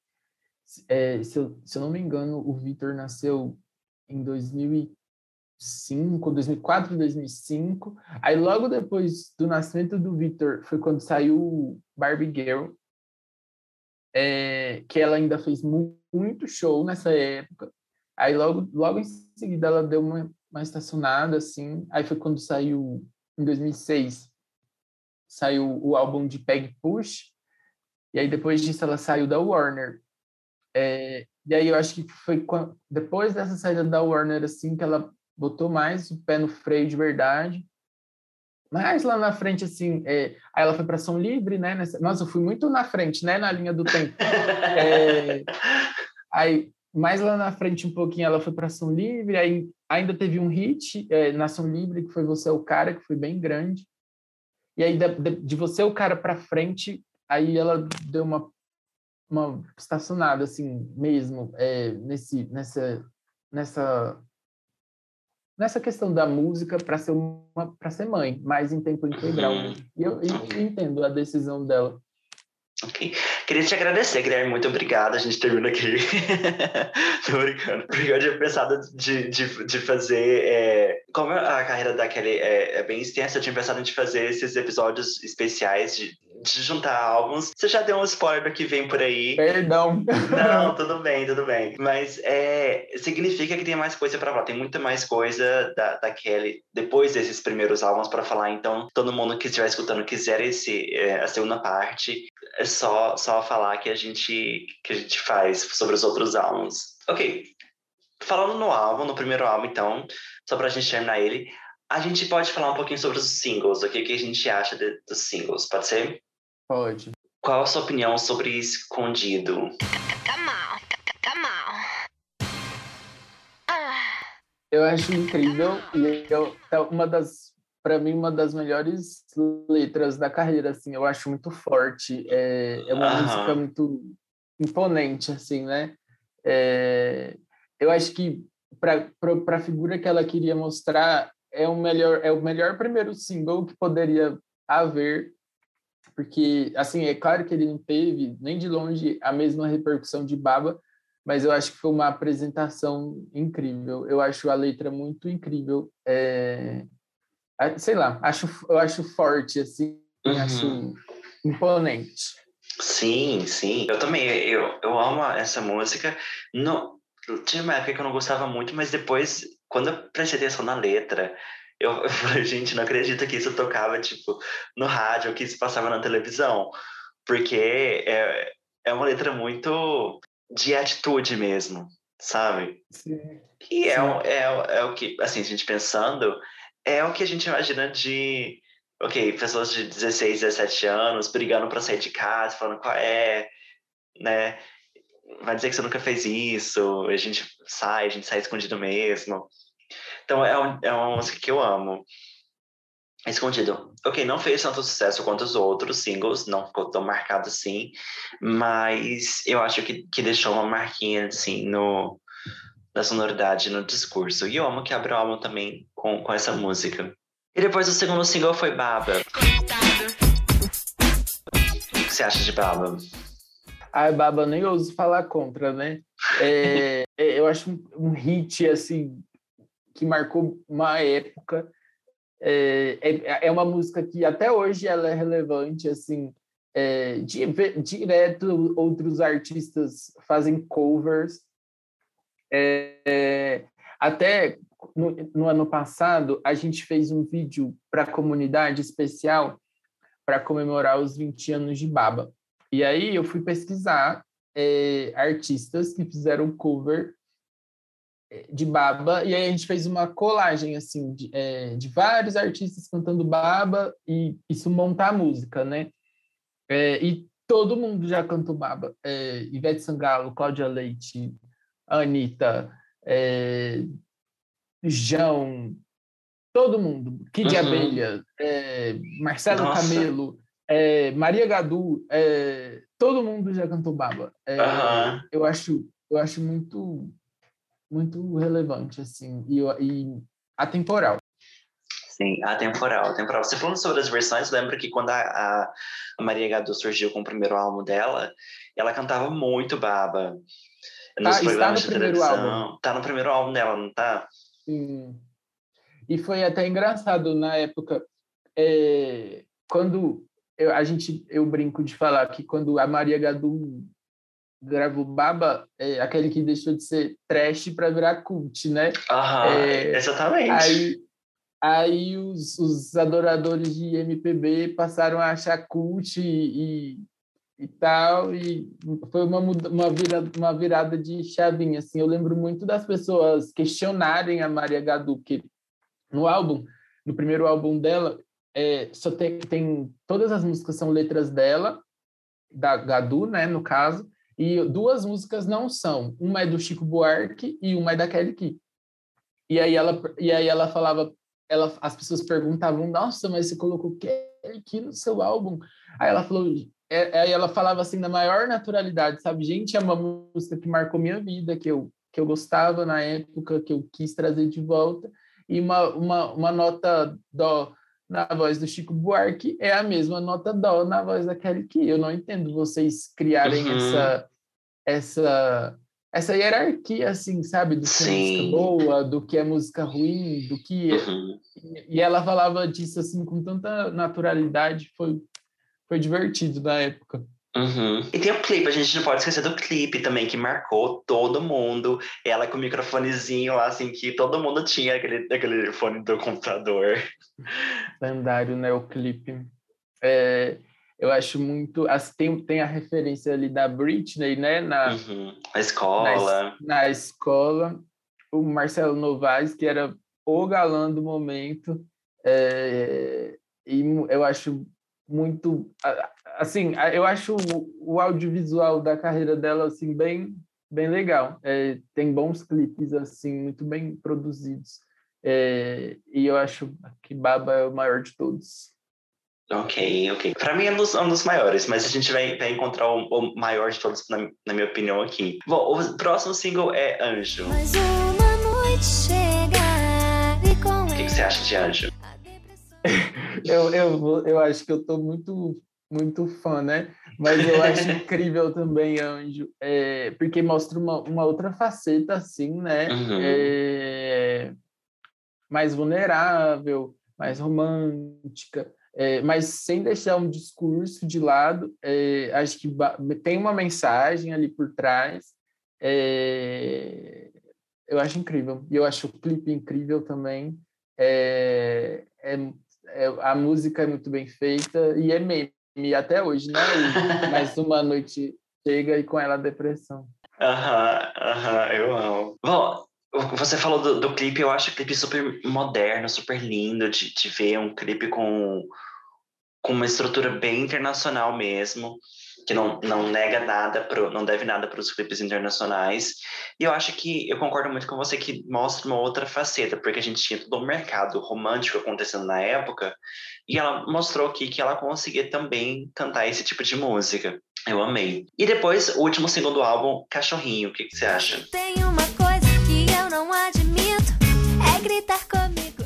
é, se, eu, se eu não me engano, o Vitor nasceu em 2000 2005, 2004, 2005. Aí logo depois do nascimento do Victor foi quando saiu Barbie Girl, é, que ela ainda fez muito show nessa época. Aí logo, logo em seguida ela deu uma, uma estacionada assim. Aí foi quando saiu em 2006 saiu o álbum de Peg Push. E aí depois disso ela saiu da Warner. É, e aí eu acho que foi quando, depois dessa saída da Warner assim que ela botou mais o pé no freio de verdade. Mas lá na frente, assim, é, aí ela foi para São Livre, né? Nessa, nossa, eu fui muito na frente, né? Na linha do tempo. É, aí, mais lá na frente um pouquinho, ela foi para São Livre, aí ainda teve um hit é, na São Livre, que foi Você é o Cara, que foi bem grande. E aí, de, de, de Você é o Cara para frente, aí ela deu uma, uma estacionada, assim, mesmo, é, nesse, nessa, nessa nessa questão da música para ser uma para ser mãe, mais em tempo integral. Uhum. E eu, eu, entendo a decisão dela. Ok. Queria te agradecer, Guilherme. Muito obrigado. A gente termina aqui. Tô brincando. Porque eu tinha pensado de, de, de fazer. É... Como a carreira da Kelly é, é, bem extensa, eu tinha pensado em fazer esses episódios especiais de, de juntar álbuns. Você já deu um spoiler do que vem por aí. Perdão. Não, tudo bem, tudo bem. Mas é, significa que tem mais coisa para falar. Tem muita mais coisa da, da Kelly depois desses primeiros álbuns para falar. Então, todo mundo que estiver escutando quiser esse, é, a segunda parte, é só, só falar que a gente que a gente faz sobre os outros álbuns. Ok. Falando no álbum, no primeiro álbum, então, só pra gente terminar ele, a gente pode falar um pouquinho sobre os singles, o que, que a gente acha de, dos singles, pode ser? Pode. Qual a sua opinião sobre Escondido? Eu acho incrível e eu, é uma das, para mim, uma das melhores letras da carreira, assim, eu acho muito forte, é, é uma Aham. música muito imponente, assim, né? É, eu acho que para a figura que ela queria mostrar é o melhor é o melhor primeiro single que poderia haver porque, assim, é claro que ele não teve nem de longe a mesma repercussão de Baba, mas eu acho que foi uma apresentação incrível. Eu acho a letra muito incrível. É... Sei lá, acho, eu acho forte, assim, uhum. acho imponente. Sim, sim. Eu também, eu, eu amo essa música. Não, tinha uma época que eu não gostava muito, mas depois, quando eu prestei atenção na letra, eu, eu falei, gente, não acredito que isso tocava, tipo, no rádio, que isso passava na televisão. Porque é, é uma letra muito de atitude mesmo, sabe? Sim. E é, é, é o que, assim, a gente pensando, é o que a gente imagina de, ok, pessoas de 16, 17 anos brigando para sair de casa, falando qual é, né? Vai dizer que você nunca fez isso, a gente sai, a gente sai escondido mesmo. Então é, um, é uma música que eu amo. Escondido. Ok, não fez tanto sucesso quanto os outros singles, não ficou tão marcado assim, mas eu acho que, que deixou uma marquinha assim no, na sonoridade, no discurso. E eu amo que abre o álbum também com, com essa música. E depois o segundo single foi Baba. O que você acha de Baba? Ai, Baba, nem ouso falar contra, né? É, é eu acho um, um hit, assim, que marcou uma época. É, é, é, uma música que até hoje ela é relevante, assim, é, direto outros artistas fazem covers. É, até no, no, ano passado, a gente fez um vídeo para a comunidade especial para comemorar os 20 anos de Baba. E aí eu fui pesquisar é, artistas que fizeram cover de Baba, e aí a gente fez uma colagem, assim, de, é, de vários artistas cantando Baba, e isso montar a música, né? É, e todo mundo já cantou Baba. É, Ivete Sangalo, Cláudia Leite, Anitta, é, João, todo mundo. Kid uhum. Abelha, é, Marcelo Nossa. Camelo, é, Maria Gadu, todo mundo já cantou Baba. Uhum. Eu acho eu acho muito muito relevante, assim, e, e atemporal. Sim, atemporal, atemporal. Você falando sobre as versões, lembra que quando a, a Maria Gadu surgiu com o primeiro álbum dela, ela cantava muito baba nos tá, programas de televisão. Álbum. Tá no primeiro álbum dela, não tá? Sim. E foi até engraçado na época, é, quando eu, a gente, eu brinco de falar que quando a Maria Gadu gravou Baba, é, aquele que deixou de ser trash para virar cult, né? Aham, é, exatamente. Aí, aí os, os adoradores de MPB passaram a achar cult e, e, e tal, e foi uma, uma, virada, uma virada de chavinha, assim. Eu lembro muito das pessoas questionarem a Maria Gadu, porque no álbum, no primeiro álbum dela, é, só tem, tem todas as músicas são letras dela, da Gadu, né, no caso, e duas músicas não são. Uma é do Chico Buarque e uma é da Kelly Key. E aí ela e aí ela falava, ela as pessoas perguntavam: "Nossa, mas você colocou Kelly Key no seu álbum?" Aí ela falou, é, aí ela falava assim na maior naturalidade, sabe? Gente, é uma música que marcou minha vida, que eu que eu gostava na época, que eu quis trazer de volta e uma uma, uma nota dó na voz do Chico Buarque é a mesma nota dó na voz da Kelly Key. Eu não entendo vocês criarem uhum. essa essa essa hierarquia assim, sabe, do que Sim. é música boa, do que é música ruim, do que uhum. e ela falava disso assim com tanta naturalidade, foi foi divertido na época. Uhum. E tem o clipe, a gente não pode esquecer do clipe também, que marcou todo mundo. Ela com o microfonezinho lá, assim, que todo mundo tinha aquele, aquele fone do computador. Lendário, né? O clipe. É, eu acho muito. As, tem, tem a referência ali da Britney, né? Na, uhum. a escola. Na, na, escola. O Marcelo Novaes, que era o galã do momento. É, e eu acho muito assim eu acho o, audiovisual da carreira dela assim bem bem legal é, tem bons clipes assim muito bem produzidos é, e eu acho que Baba é o maior de todos Ok, ok. Para mim é um dos, um dos, maiores, mas a gente vai, vai encontrar o, o, maior de todos, na, na, minha opinião, aqui. Bom, o próximo single é Anjo. Mais uma noite chega e com O que, que você acha de Anjo? eu, eu, eu acho que eu tô muito, muito fã, né? Mas eu acho incrível também, Anjo, é, porque mostra uma, uma outra faceta, assim, né? Uhum. É, mais vulnerável, mais romântica, é, mas sem deixar um discurso de lado. É, acho que tem uma mensagem ali por trás. É, eu acho incrível. E eu acho o clipe incrível também. É, é, a música é muito bem feita e é meme até hoje, né? Mais uma noite chega e com ela a depressão. Aham, aham, eu amo. Bom, você falou do, do clipe, eu acho o clipe super moderno, super lindo de, de ver um clipe com, com uma estrutura bem internacional mesmo que não, não nega nada, pro, não deve nada para os clipes internacionais. E eu acho que eu concordo muito com você que mostra uma outra faceta, porque a gente tinha todo um mercado romântico acontecendo na época, e ela mostrou aqui que ela conseguia também cantar esse tipo de música. Eu amei. E depois, o último single do álbum, Cachorrinho, o que, que você acha? Tem uma coisa que eu não admito, é gritar comigo.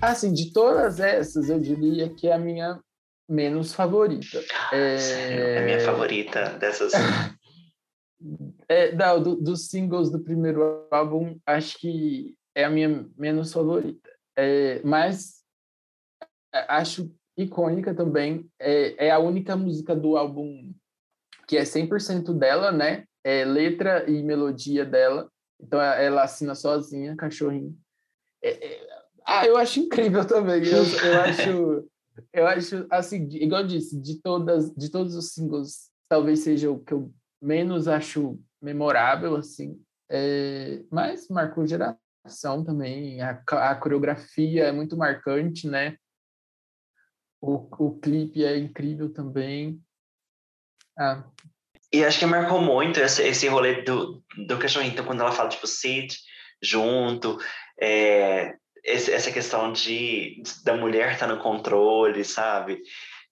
Assim, de todas essas, eu diria que é a minha menos favorita. É, Sério? É minha favorita dessas. é, não, do, dos singles do primeiro álbum, acho que é a minha menos favorita. É, mas acho icônica também. É, é a única música do álbum que é 100% dela, né? É letra e melodia dela. Então ela assina sozinha, cachorrinho. É, é, ah, eu acho incrível também. Eu, eu acho eu acho, assim, igual eu disse, de, todas, de todos os singles, talvez seja o que eu menos acho memorável, assim, é, mas marcou geração também, a, a coreografia é muito marcante, né? O, o clipe é incrível também. Ah. E acho que marcou muito esse, esse rolê do, do cachorrinho. Então, quando ela fala, tipo, sit junto, é, esse, essa questão de da mulher estar tá no controle, sabe?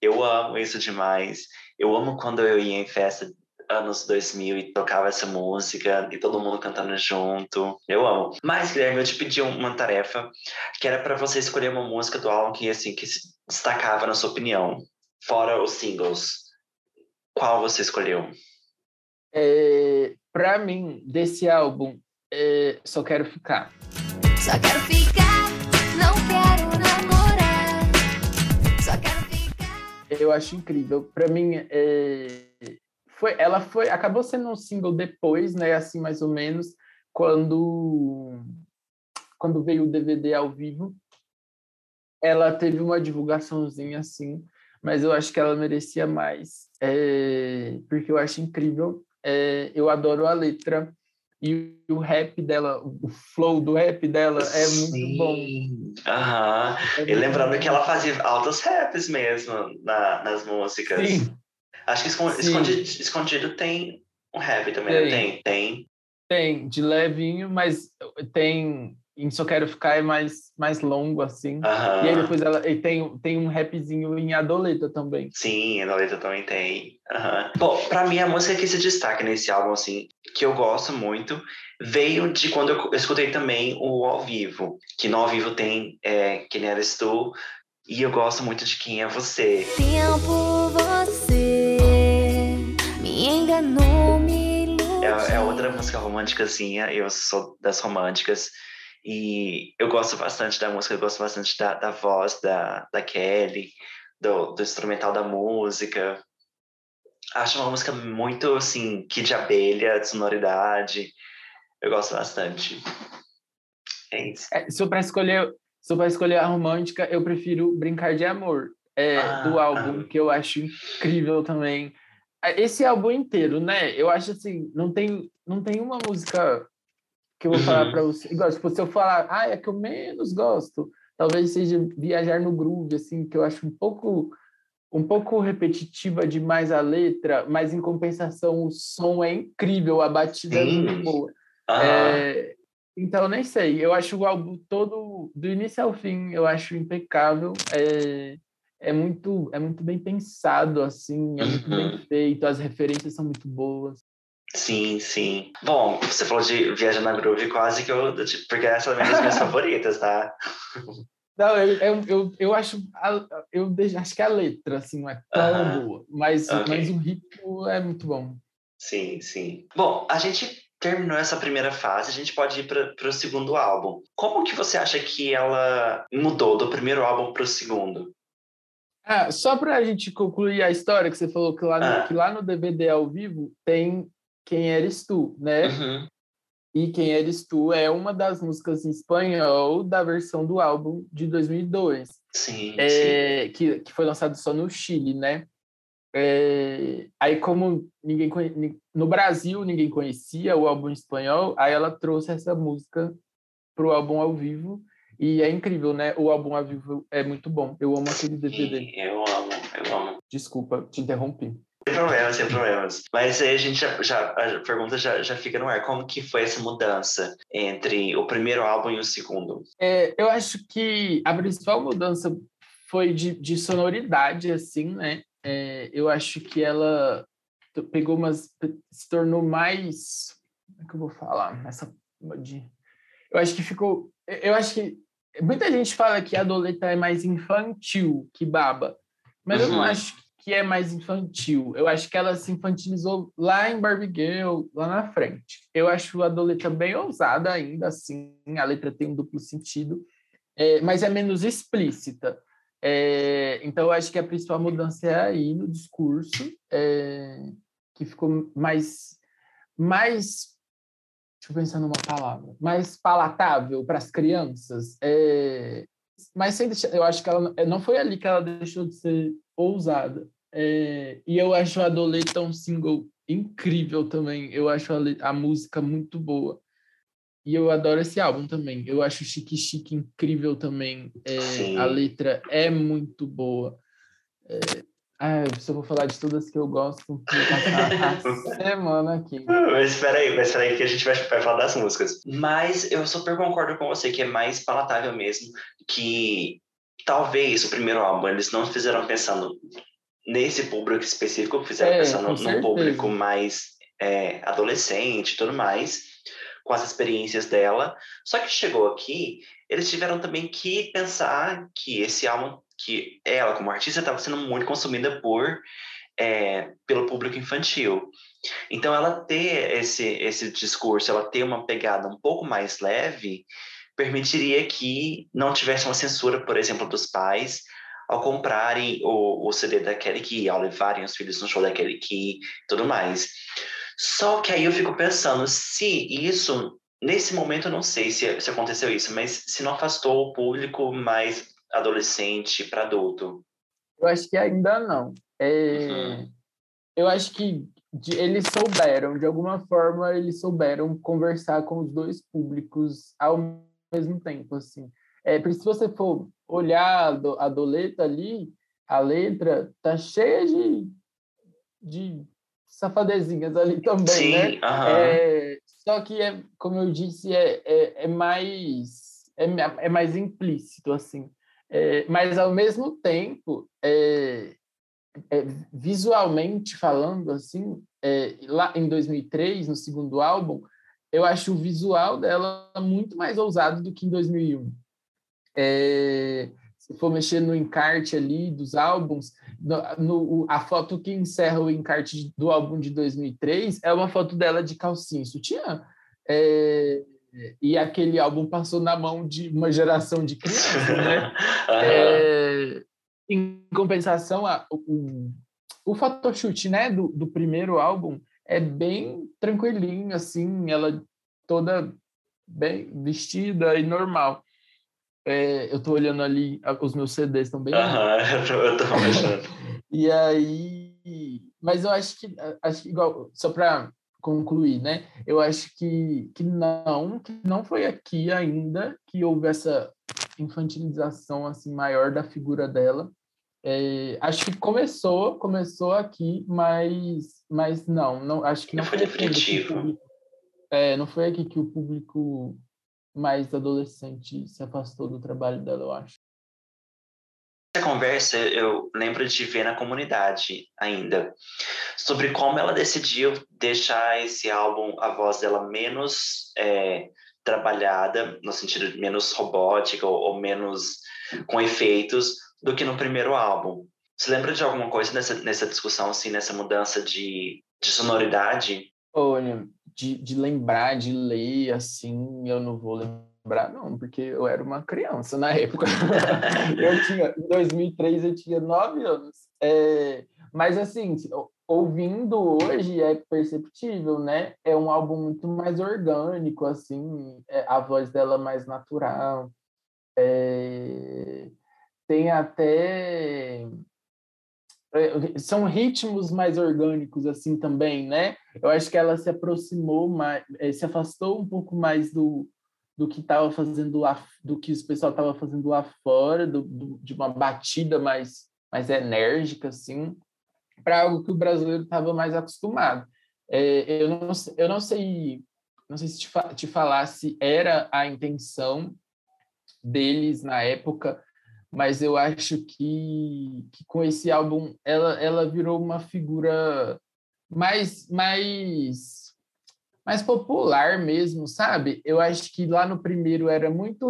Eu amo isso demais. Eu amo quando eu ia em festa anos 2000 e tocava essa música e todo mundo cantando junto. Eu amo. Mas, Guilherme, eu te pedi uma tarefa que era para você escolher uma música do álbum que, assim, que se destacava na sua opinião, fora os singles. Qual você escolheu? É, para mim, desse álbum, é, Só Quero Ficar. Só quero ficar, eu acho incrível. Para mim, é, foi, ela foi, acabou sendo um single depois, né? Assim, mais ou menos, quando, quando veio o DVD ao vivo. Ela teve uma divulgaçãozinha assim, mas eu acho que ela merecia mais, é, porque eu acho incrível. É, eu adoro a letra e o rap dela, o flow do rap dela é muito Sim. bom. Aham. É E muito lembrando bom. que ela fazia altos raps mesmo na- nas músicas. Sim, Acho que Escon- Sim. escondido, escondido tem um rap também, né? Tem. Tem, tem. tem, de levinho, mas tem em Só Quero Ficar é mais, mais longo, assim. Aham. E aí depois ela e tem, tem um rapzinho em Adoleta também. Sim, a letra também tem. Aham. Bom, pra mim a música que se destaca nesse álbum, assim, que eu gosto muito, veio de quando eu escutei também o ao vivo. Que no ao vivo tem é, Quem Eres Tu, e eu gosto muito de Quem É Você. Tempo você me enganou, me iludiu. É, é outra música românticazinha, eu sou das românticas. E eu gosto bastante da música, eu gosto bastante da, da voz da, da Kelly, do, do instrumental da música. Acho uma música muito, assim, que de abelha, de sonoridade. Eu gosto bastante. É isso. É, se eu para escolher, se eu escolher a romântica, eu prefiro Brincar de Amor, é, Ah, do álbum, que eu acho incrível também. É, Esse álbum inteiro, né? Eu acho assim, não tem, não tem uma música que eu vou falar Uhum. para você. Igual, tipo, se eu falar, ah, é que eu menos gosto, talvez seja Viajar no Groove, assim, que eu acho um pouco um pouco repetitiva demais a letra, mas em compensação o som é incrível, a batida é Sim. muito boa. Aham. É, então, nem sei. Eu acho o álbum todo, do início ao fim, eu acho impecável. É, é, muito, é muito bem pensado, assim, é muito bem Uhum. feito, as referências são muito boas. Sim, sim. Bom, você falou de Viagem na Groove, quase que eu. Porque essa é uma das minhas favoritas, tá? Não, eu, eu, eu, eu acho, a- eu acho que a letra, assim, não é tão Aham. boa, mas, Ok. mas o ritmo é muito bom. Sim, sim. Bom, a gente terminou essa primeira fase, a gente pode ir para o segundo álbum. Como que você acha que ela mudou do primeiro álbum para o segundo? Ah, só para a gente concluir a história que você falou que lá, no, Ah. que lá no DVD ao vivo tem Quem Eres Tu, né? Uhum. E Quem Eres Tu é uma das músicas em espanhol da versão do álbum de 2002, Sim, sim. é, que, que foi lançado só no Chile, né? É, aí, como ninguém conhe- no Brasil ninguém conhecia o álbum em espanhol, aí ela trouxe essa música pro álbum ao vivo e é incrível, né? O álbum ao vivo é muito bom. Eu amo aquele DVD. Sim, eu amo, eu amo. Desculpa, te interrompi. Sem problemas, sem problemas. Mas aí a gente já, já a pergunta já, já fica no ar. Como que foi essa mudança entre o primeiro álbum e o segundo? É, eu acho que a principal mudança foi de, de sonoridade, assim, né? É, eu acho que ela pegou umas. se tornou mais. Como é que eu vou falar? Essa. Eu acho que ficou. Eu acho que. Muita gente fala que a Doleta é mais infantil que Baba, mas eu não Uhum. acho que é mais infantil. Eu acho que ela se infantilizou lá em Barbie Girl, lá na frente. Eu acho a Doleta bem ousada ainda, assim. A letra tem um duplo sentido, é, mas é menos explícita. É, então, eu acho que a principal mudança é aí no discurso, é, que ficou mais, mais, deixa eu pensar numa palavra, mais palatável para as crianças. É, mas sem deixar, eu acho que ela não- não foi ali que ela deixou de ser ousada. É, e eu acho a Doleta um single incrível também. Eu acho a, a música muito boa. E eu adoro esse álbum também. Eu acho Chique Chique incrível também. É, a letra é muito boa. É, ah, se eu vou falar de todas que eu gosto, semana aqui. Mas espera aí, mas espera aí que a gente vai, vai falar das músicas. Mas eu super concordo com você que é mais palatável mesmo, que talvez o primeiro álbum eles não fizeram pensando nesse público específico, fizeram É, pensando num público mais é, adolescente e tudo mais, com as experiências dela. Só que chegou aqui, eles tiveram também que pensar que esse álbum, que ela como artista estava sendo muito consumida por é, pelo público infantil. Então, ela ter esse, esse discurso, ela ter uma pegada um pouco mais leve, permitiria que não tivesse uma censura, por exemplo, dos pais ao comprarem o, o CD da Kelly Key, ao levarem os filhos no show da Kelly Key e tudo mais. Só que aí eu fico pensando se isso, nesse momento eu não sei se, se aconteceu isso, mas se não afastou o público mais adolescente para adulto. Eu acho que ainda não. É... Uhum. Eu acho que de, eles souberam, de alguma forma, eles souberam conversar com os dois públicos ao mesmo tempo, assim. É, porque se você for olhar a, do, a doleta ali, a letra tá cheia de, de safadezinhas ali também, Sim, né? Uh -huh. é, só que, é, como eu disse, é, é, é mais, é, é mais implícito, assim. É, mas, ao mesmo tempo, é, é, visualmente falando, assim, lá em 2003, no segundo álbum, eu acho o visual dela muito mais ousado do que em 2001. É, se for mexer no encarte ali dos álbuns, no, no, a foto que encerra o encarte do álbum de 2003 é uma foto dela de calcinha e sutiã. É, e aquele álbum passou na mão de uma geração de crianças, né? é, em compensação, a, o, o photoshoot né, do, do primeiro álbum é bem tranquilinho, assim, ela toda bem vestida e normal. É, eu tô olhando ali, os meus CDs estão bem. Aham, eu tô imaginando. e aí. Mas eu acho que, acho que igual, só para concluir, né? Eu acho que, que não, que não foi aqui ainda que houve essa infantilização assim maior da figura dela. É, acho que começou, começou aqui, mas, mas não, não acho que não, não foi definitivo. é, não foi aqui que o público mais adolescente se afastou do trabalho dela, eu acho. Essa conversa eu lembro de ver na comunidade ainda, sobre como ela decidiu deixar esse álbum, a voz dela menos é, trabalhada, no sentido de menos robótica ou, ou, menos com efeitos, do que no primeiro álbum. Você lembra de alguma coisa nessa, nessa discussão, assim, nessa mudança de, de sonoridade? Olha, de, de lembrar, de ler, assim, eu não vou lembrar, não, porque eu era uma criança na época. eu tinha, em 2003, eu tinha nove anos. É, mas, assim, ouvindo hoje é perceptível, né? É um álbum muito mais orgânico, assim, é, a voz dela mais natural. É, tem até são ritmos mais orgânicos assim também, né? Eu acho que ela se aproximou mais, é, se afastou um pouco mais do, do que estava fazendo lá, do que o pessoal estava fazendo lá fora, do, do, de uma batida mais mais enérgica assim, para algo que o brasileiro estava mais acostumado. É, eu não eu não sei não sei se te, te falar se era a intenção deles na época mas eu acho que, que com esse álbum ela, ela virou uma figura mais, mais, mais popular mesmo, sabe? Eu acho que lá no primeiro era muito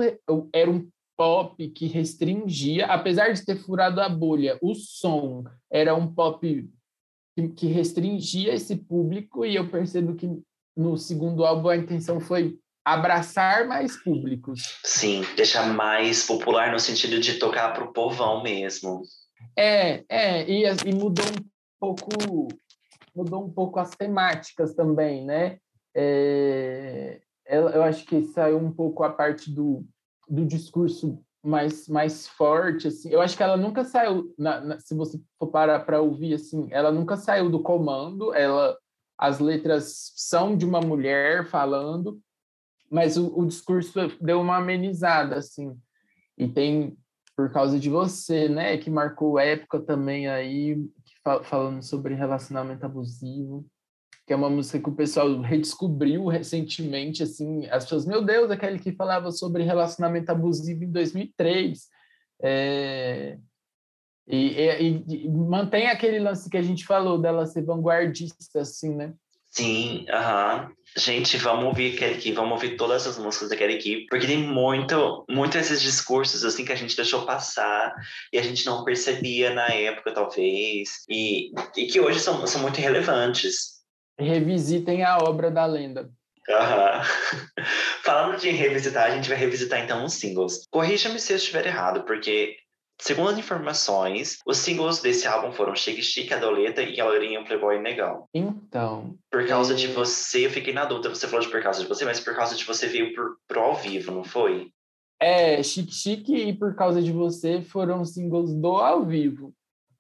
era um pop que restringia, apesar de ter furado a bolha, o som era um pop que, restringia esse público e eu percebo que no segundo álbum a intenção foi abraçar mais públicos. Sim, deixar mais popular no sentido de tocar para o povão mesmo. É, é, e, e mudou um pouco mudou um pouco as temáticas também, né? É, eu acho que saiu um pouco a parte do, do discurso mais, mais forte, assim. Eu acho que ela nunca saiu, na, na, se você for parar para ouvir, assim, ela nunca saiu do comando, ela, as letras são de uma mulher falando, mas o, o discurso deu uma amenizada, assim. E tem por causa de você, né, que marcou época também aí, falando sobre relacionamento abusivo, que é uma música que o pessoal redescobriu recentemente, assim, as pessoas, meu Deus, aquele que falava sobre relacionamento abusivo em 2003, é... E, e, e, mantém aquele lance que a gente falou dela ser vanguardista, assim, né? Sim, aham. Gente, vamos ouvir Kelly Key, vamos ouvir todas as músicas da Kelly Key, porque tem muito, muito esses discursos assim que a gente deixou passar e a gente não percebia na época, talvez, e, e que hoje são, são muito relevantes. Revisitem a obra da lenda. Uhum. Falando de revisitar, a gente vai revisitar então os singles. Corrija-me se eu estiver errado, porque segundo as informações, os singles desse álbum foram Chique Chique, Adoleta e A Loirinha Playboy Negão. Então. Por causa de é, você, eu fiquei na dúvida, você falou de por causa de você, mas por causa de você veio por, pro ao vivo, não foi? É, Chique Chique e Por Causa de Você foram singles do ao vivo.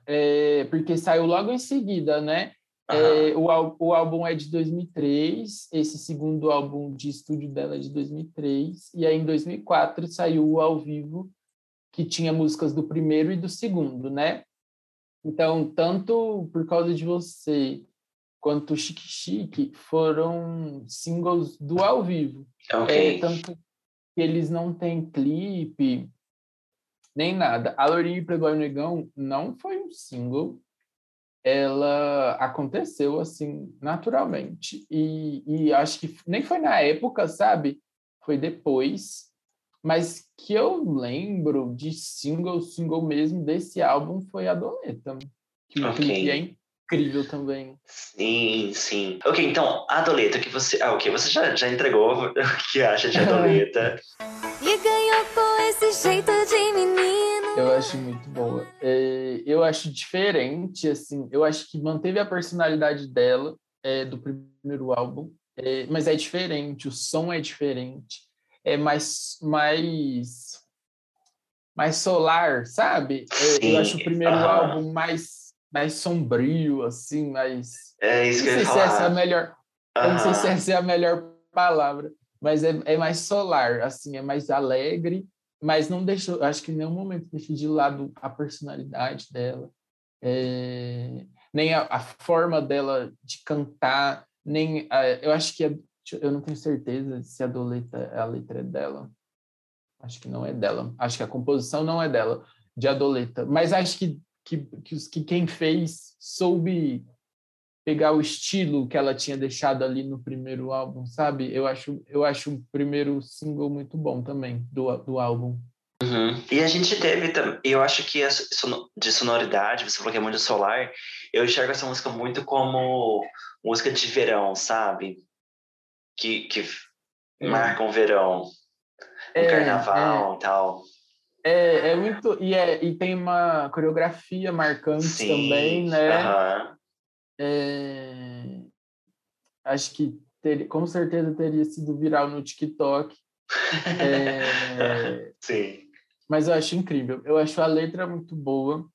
É, porque saiu logo em seguida, né? É, o, o álbum é de 2003, esse segundo álbum de estúdio dela é de 2003, e aí em 2004 saiu o ao vivo, que tinha músicas do primeiro e do segundo, né? Então, tanto Por Causa de Você quanto Chique Chique foram singles do ao vivo. Ok. É, tanto que eles não têm clipe, nem nada. A Lourinha e Playboy Negão não foi um single, ela aconteceu assim, naturalmente. E, e acho que nem foi na época, sabe? Foi depois. Mas que eu lembro de single, single mesmo desse álbum foi a Doleta. Que o Ok. clipe é incrível também. Sim, sim. Ok, então, Adoleta, que você. Ah, ok, você já, já entregou o que acha de Adoleta. E ganhou com esse jeito de menino. Eu acho muito boa. É, eu acho diferente, assim. Eu acho que manteve a personalidade dela é, do primeiro álbum, é, mas é diferente. O som é diferente. É mais mais mais solar, sabe? Sim, eu acho o primeiro álbum mais mais sombrio, assim, mais É isso não que eu sei ia se essa é a melhor não sei se essa é a melhor palavra, mas é, é mais solar, assim, é mais alegre, mas não deixou, acho que em nenhum momento deixou de lado a personalidade dela, é, nem a, a forma dela de cantar, nem a- eu acho que é- eu não tenho certeza se a Doleta a letra é dela. Acho que não é dela. Acho que a composição não é dela, de Adoleta. Mas acho que, que, que, os- que quem fez soube pegar o estilo que ela tinha deixado ali no primeiro álbum, sabe? Eu acho, eu acho o primeiro single muito bom também do, do álbum. Uhum. E a gente teve também, eu acho que a de sonoridade, você falou que é muito solar, eu enxergo essa música muito como música de verão, sabe? Que, que É. marca um verão, um É, carnaval e tal. É, é muito. E, é, e tem uma coreografia marcante Sim. também, né? aham. É, acho que ter, com certeza teria sido viral no TikTok. É, Sim. mas eu acho incrível. Eu acho a letra muito boa,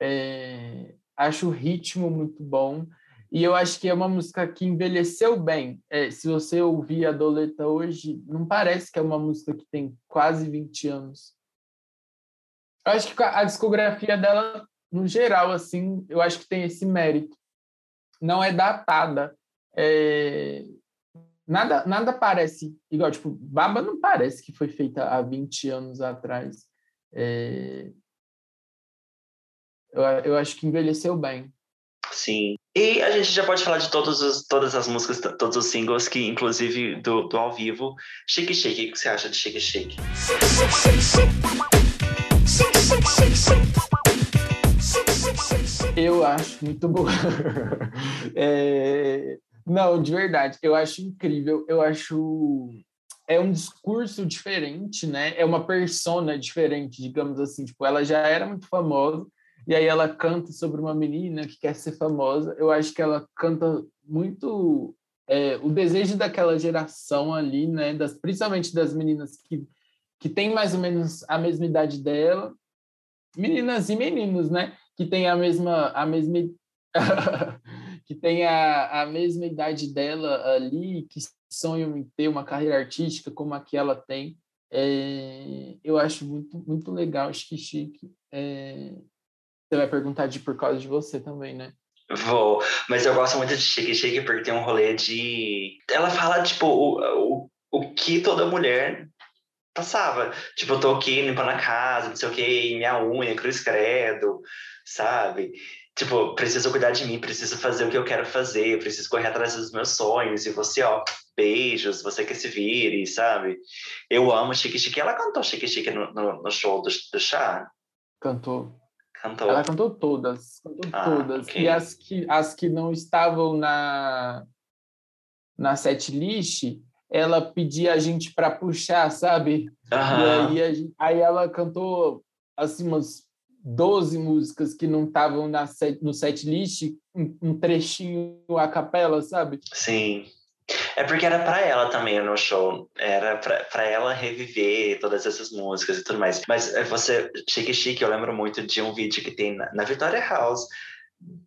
é, acho o ritmo muito bom, e eu acho que é uma música que envelheceu bem. É, se você ouvir a Doleta hoje, não parece que é uma música que tem quase 20 anos. Eu acho que a discografia dela, no geral, assim, eu acho que tem esse mérito. Não é datada. É, Nada, nada parece igual, tipo, Baba não parece que foi feita há 20 anos atrás. É, Eu, eu acho que envelheceu bem. Sim. E a gente já pode falar de todos os, todas as músicas, todos os singles, que inclusive do, do ao vivo. Chique Chique, o que você acha de chique, chique. Eu acho muito boa. É, Não, de verdade, eu acho incrível. Eu acho. É um discurso diferente, né? É uma persona diferente, digamos assim. Tipo, ela já era muito famosa, e aí ela canta sobre uma menina que quer ser famosa. Eu acho que ela canta muito é, o desejo daquela geração ali, né? Das, principalmente das meninas que, que têm mais ou menos a mesma idade dela. Meninas e meninos, né? Que têm a mesma, a mesma que tem a, a mesma idade dela ali, que sonham em ter uma carreira artística como a que ela tem. É, eu acho muito, muito legal, chique chique. É, você vai perguntar de por causa de você também, né? Vou, mas eu gosto muito de Chique Chique porque tem um rolê de. Ela fala, tipo, o, o, o que toda mulher passava. Tipo, eu tô aqui limpando a casa, não sei o que, minha unha, cruz credo, sabe? Tipo, preciso cuidar de mim, preciso fazer o que eu quero fazer, preciso correr atrás dos meus sonhos. E você, ó, beijos, você que se vire, sabe? Eu amo Chique Chique. Ela cantou Chique Chique no, no, no show do, do chá? Cantou. Cantou. Ela cantou todas, cantou Ah, todas. ok. E as que, as que não estavam na, na set list, ela pedia a gente para puxar, sabe? E aí, gente- aí ela cantou assim umas 12 músicas que não estavam set, no set list, um, um trechinho a capela, sabe? Sim. É porque era para ela também no show, era para ela reviver todas essas músicas e tudo mais. Mas é, você, Chique Chique, eu lembro muito de um vídeo que tem na, na Victoria House.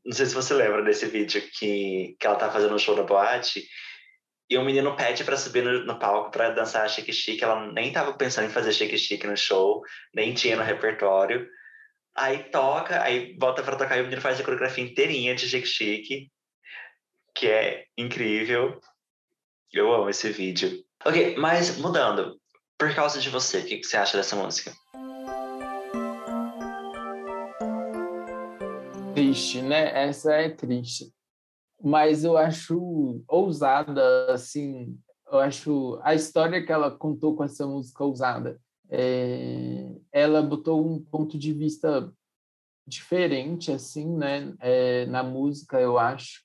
Não sei se você lembra desse vídeo que, que ela tá fazendo um show na boate e o menino pede para subir no, no palco para dançar Chique Chique. Ela nem tava pensando em fazer Chique Chique no show, nem tinha no repertório. Aí toca, aí volta para tocar e o menino faz a coreografia inteirinha de Chique Chique, que é incrível. Eu amo esse vídeo. Ok, mas mudando, por causa de você, o que, você acha dessa música? Triste, né? Essa é triste. Mas eu acho ousada, assim, eu acho a história que ela contou com essa música ousada. É, ela botou um ponto de vista diferente, assim, né, é, na música, eu acho.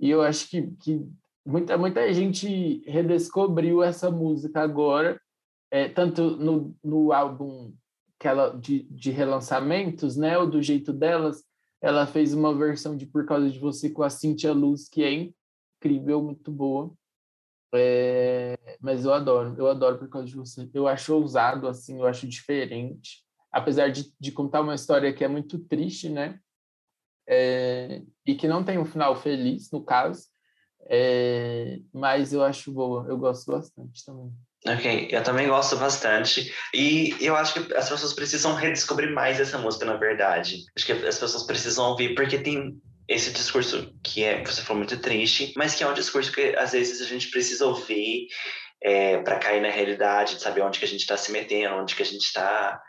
E eu acho que, que muita, muita gente redescobriu essa música agora, é, tanto no, no álbum que ela, de, de relançamentos, né, ou do jeito delas, ela fez uma versão de Por Causa de Você com a Cintia Luz, que é incrível, muito boa. É, mas eu adoro, eu adoro Por Causa de Você. Eu acho ousado, assim, eu acho diferente. Apesar de, de contar uma história que é muito triste, né? É, e que não tem um final feliz, no caso, é, mas eu acho boa, eu gosto bastante também. Ok, eu também gosto bastante. E eu acho que as pessoas precisam redescobrir mais essa música, na verdade. Acho que as pessoas precisam ouvir, porque tem esse discurso que é, você falou, muito triste, mas que é um discurso que às vezes a gente precisa ouvir é, para cair na realidade, de saber onde que a gente está se metendo, onde que a gente está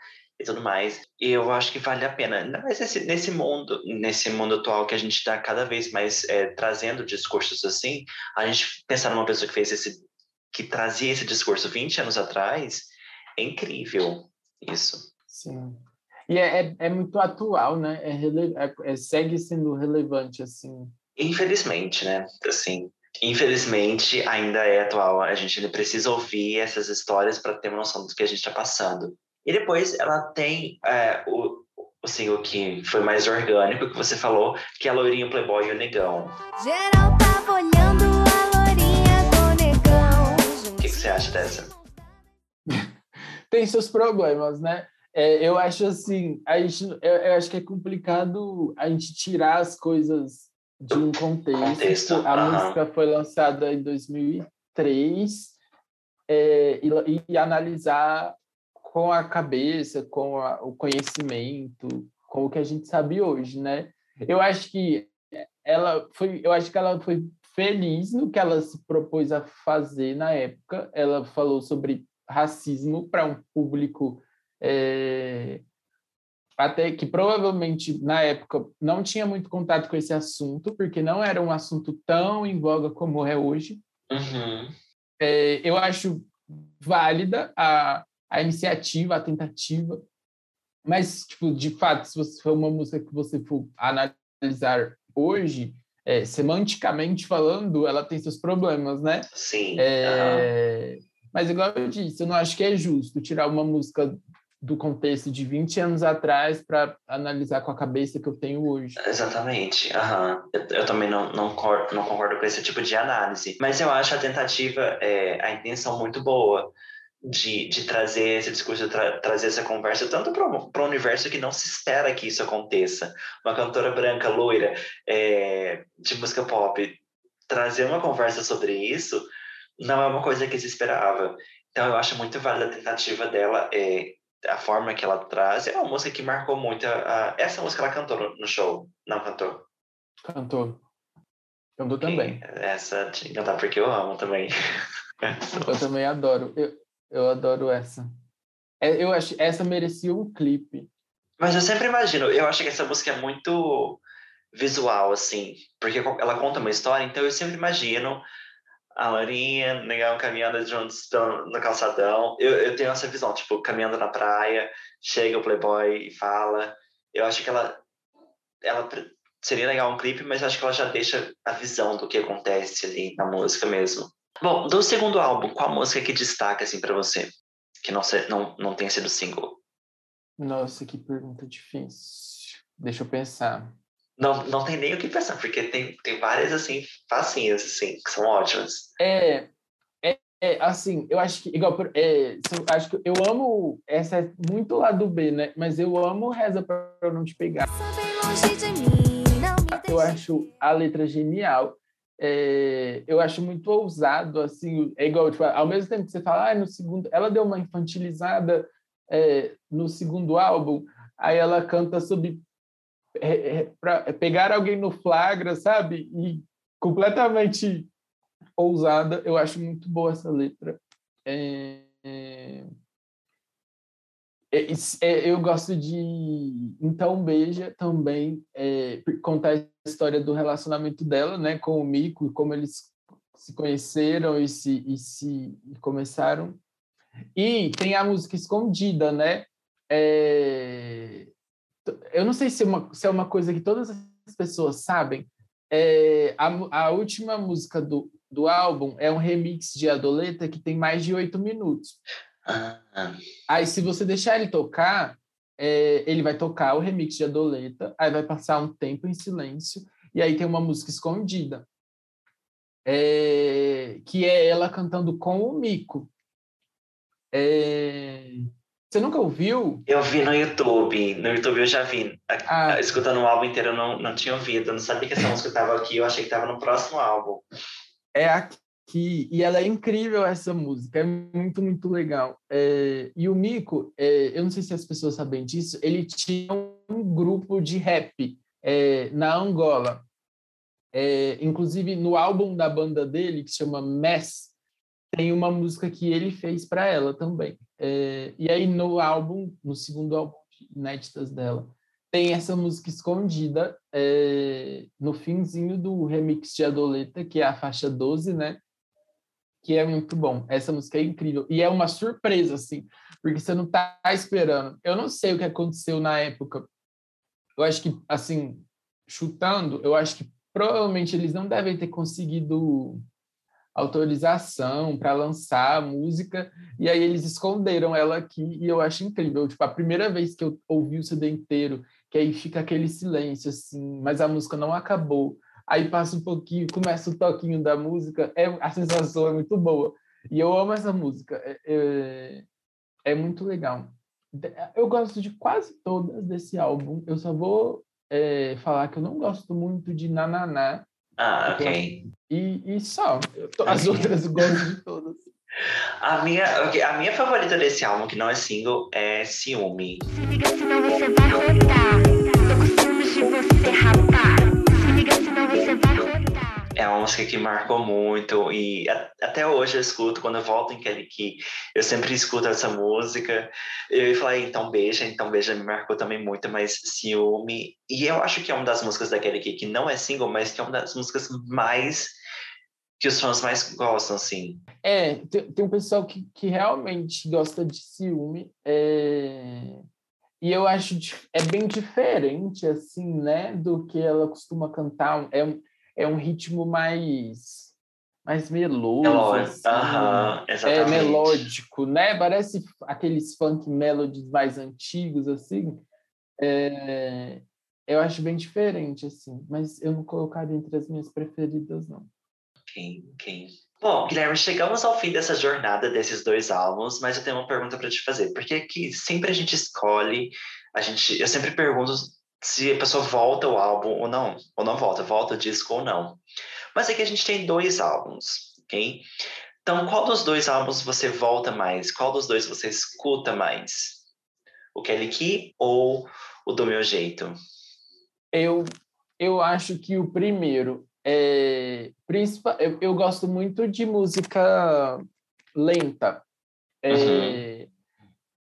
e tudo mais. E eu acho que vale a pena. Ainda mais nesse, nesse mundo, nesse mundo atual que a gente está cada vez mais é, trazendo discursos assim, a gente pensar numa pessoa que fez esse, que trazia esse discurso 20 anos atrás, é incrível isso. Sim. E é, é, é muito atual, né? É, rele... É, é, segue sendo relevante, assim. Infelizmente, né? Assim, infelizmente ainda é atual. A gente precisa ouvir essas histórias para ter uma noção do que a gente está passando. E depois ela tem é, o, assim, o que foi mais orgânico que você falou, que é a loirinha Playboy e o negão. Geral tava olhando a loirinha do negão. O que, que você acha dessa? tem seus problemas, né? É, eu acho assim, a gente, eu, eu, acho que é complicado a gente tirar as coisas de um contexto. contexto. A uhum. música foi lançada em 2003 é, e, e analisar com a cabeça, com a, o conhecimento, com o que a gente sabe hoje, né? Eu acho que ela foi, eu acho que ela foi feliz no que ela se propôs a fazer na época. Ela falou sobre racismo para um público é, até que provavelmente na época não tinha muito contato com esse assunto, porque não era um assunto tão em voga como é hoje. Uhum. É, eu acho válida a, a iniciativa, a tentativa. Mas, tipo, de fato, se você for uma música que você for analisar hoje, é, semanticamente falando, ela tem seus problemas, né? Sim. É, uhum. Mas, igual eu disse, eu não acho que é justo tirar uma música do contexto de 20 anos atrás para analisar com a cabeça que eu tenho hoje. Exatamente. Uhum. Eu, eu, também não, não, concordo, não concordo com esse tipo de análise. Mas eu acho a tentativa, é, a intenção muito boa de, de trazer esse discurso, tra trazer essa conversa, tanto para o universo que não se espera que isso aconteça. Uma cantora branca, loira, é, de música pop, trazer uma conversa sobre isso não é uma coisa que se esperava. Então, eu acho muito válida a tentativa dela, é, a forma que ela traz. É uma música que marcou muito. A, a, essa música ela cantou no, show, não cantou? Cantou. Cantou também. Essa, de cantar porque eu amo também. eu também adoro. Eu, eu adoro essa. É, eu acho essa merecia um clipe. Mas eu sempre imagino, eu acho que essa música é muito visual, assim, porque ela conta uma história, então eu sempre imagino a Laurinha, negão caminhando juntos no calçadão. Eu, eu tenho essa visão, tipo, caminhando na praia, chega o Playboy e fala. Eu acho que ela, ela seria legal um clipe, mas acho que ela já deixa a visão do que acontece ali na música mesmo. Bom, do segundo álbum, qual música que destaca assim para você? Que não, não, não tenha sido single? Nossa, que pergunta difícil. Deixa eu pensar. Não, não tem nem o que pensar, porque tem, tem várias, assim, facinhas, assim, que são ótimas. É, é, é, assim, eu acho que, igual, é, acho que eu amo, essa é muito lá do B, né? Mas eu amo Reza pra eu não te pegar. bem longe de mim, não me Eu acho a letra genial. É, eu acho muito ousado, assim, é igual, tipo, ao mesmo tempo que você fala, ah, no segundo, ela deu uma infantilizada é, no segundo álbum, aí ela canta sobre é, é, pra pegar alguém no flagra, sabe? E completamente ousada. Eu acho muito boa essa letra. É, é, é, é, eu gosto de Então Beija também é, contar a história do relacionamento dela, né, com o Mico, como eles se conheceram e se, e se começaram. E tem a música Escondida, né? É, eu não sei se é uma, se é uma coisa que todas as pessoas sabem. É, a, a última música do, do álbum é um remix de Adoleta que tem mais de oito minutos. Ah, Aí, se você deixar ele tocar, é, ele vai tocar o remix de Adoleta, aí vai passar um tempo em silêncio, e aí tem uma música escondida, é, que é ela cantando com o Mico. É, você nunca ouviu? eu vi no YouTube, no YouTube eu já vi. Ah, Escutando o álbum inteiro eu não, não tinha ouvido, eu não sabia que essa música estava aqui, eu achei que estava no próximo álbum. é aqui, e ela é incrível essa música, é muito, muito legal. É, e o Mico, é, eu não sei se as pessoas sabem disso, ele tinha um grupo de rap é, na Angola. É, inclusive, no álbum da banda dele, que se chama Mess, tem uma música que ele fez para ela também. É, e aí, no álbum, no segundo álbum de inéditas dela, tem essa música escondida é, no finzinho do remix de Adoleta, que é a faixa 12, né? Que é muito bom. Essa música é incrível. E é uma surpresa, assim, porque você não tá esperando. Eu não sei o que aconteceu na época. Eu acho que, assim, chutando, eu acho que provavelmente eles não devem ter conseguido autorização para lançar a música, e aí eles esconderam ela aqui, e eu acho incrível. Tipo, a primeira vez que eu ouvi o CD inteiro, que aí fica aquele silêncio, assim, mas a música não acabou. Aí passa um pouquinho, começa o toquinho da música, é, a sensação é muito boa. E eu amo essa música, é, é, é muito legal. Eu gosto de quase todas desse álbum, eu só vou é, falar que eu não gosto muito de Nananá, Ah, ok. e, e só. Tô- as outras eu gosto de todas. A minha, ok, a minha favorita desse álbum, que não é single, é Ciúme. Se liga, senão você vai rodar. Tô com ciúmes de você, rapaz. É uma música que marcou muito e a- até hoje eu escuto, quando eu volto em Kelly eu sempre escuto essa música. Eu falar, então beija, então beija me marcou também muito, mas ciúme. E eu acho que é uma das músicas da Kelly que não é single, mas que é uma das músicas mais que os fãs mais gostam, assim. É, tem, tem um pessoal que, que realmente gosta de ciúme. é, E eu acho é bem diferente, assim, né? Do que ela costuma cantar. É é um ritmo mais, mais meloso. Melódico. assim. Aham, é melódico, né? Parece aqueles funk melodies mais antigos, assim. É, eu acho bem diferente, assim, mas eu não colocaria entre as minhas preferidas, não. Quem, quem? Bom, Guilherme, chegamos ao fim dessa jornada desses dois álbuns, mas eu tenho uma pergunta para te fazer. Porque aqui sempre a gente escolhe, a gente, eu sempre pergunto se a pessoa volta o álbum ou não, ou não volta, volta o disco ou não. Mas aqui a gente tem dois álbuns, ok? Então, qual dos dois álbuns você volta mais? Qual dos dois você escuta mais? O Kelly Key ou o Do Meu Jeito? Eu, eu acho que o primeiro é principal. Eu, eu gosto muito de música lenta. É,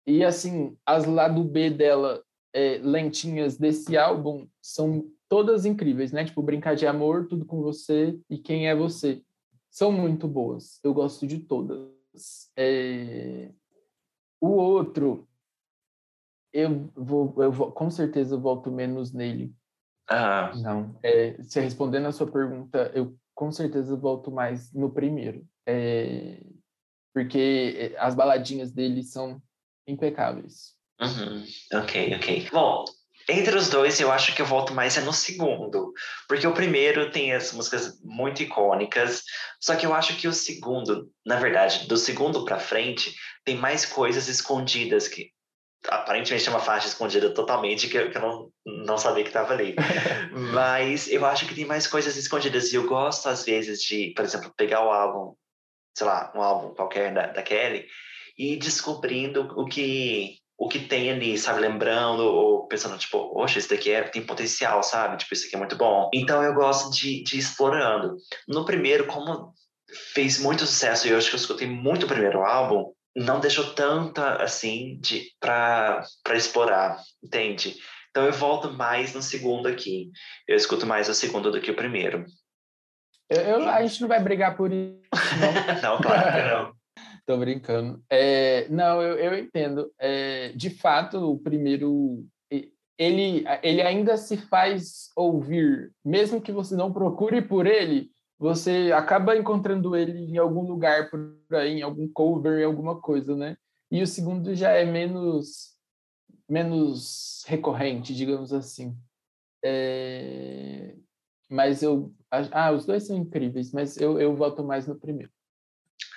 E assim, as lado B dela, é, lentinhas desse álbum, são todas incríveis, né? Tipo, Brincar de Amor, Tudo com Você e Quem é Você. São muito boas. Eu gosto de todas. É, O outro, eu vou, eu vou, com certeza eu volto menos nele. Ah, Não. É, se respondendo a sua pergunta, eu com certeza volto mais no primeiro. É, porque as baladinhas dele são impecáveis. Uhum. Ok, ok. Bom, entre os dois, eu acho que eu volto mais é no segundo, porque o primeiro tem as músicas muito icônicas, só que eu acho que o segundo, na verdade, do segundo para frente, tem mais coisas escondidas que aparentemente é uma faixa escondida totalmente que eu, que eu não, não sabia que estava ali. Mas eu acho que tem mais coisas escondidas e eu gosto às vezes de, por exemplo, pegar o álbum, sei lá, um álbum qualquer da, da Kelly e descobrindo o que o que tem ali, sabe? Lembrando ou pensando, tipo, oxe, esse daqui é, tem potencial, sabe? Tipo, isso aqui é muito bom. Então eu gosto de, de ir explorando. No primeiro, como fez muito sucesso e eu acho que eu escutei muito o primeiro álbum, não deixou tanta assim de para explorar, entende? Então eu volto mais no segundo aqui. Eu escuto mais o segundo do que o primeiro. Eu, eu, a gente não vai brigar por isso. Não, não claro que não. Tô brincando. É, não, eu, eu entendo. É, de fato, o primeiro ele, ele ainda se faz ouvir, mesmo que você não procure por ele, você acaba encontrando ele em algum lugar por aí, em algum cover, em alguma coisa, né? E o segundo já é menos menos recorrente, digamos assim. É... Mas eu ah, os dois são incríveis, mas eu, eu voto mais no primeiro.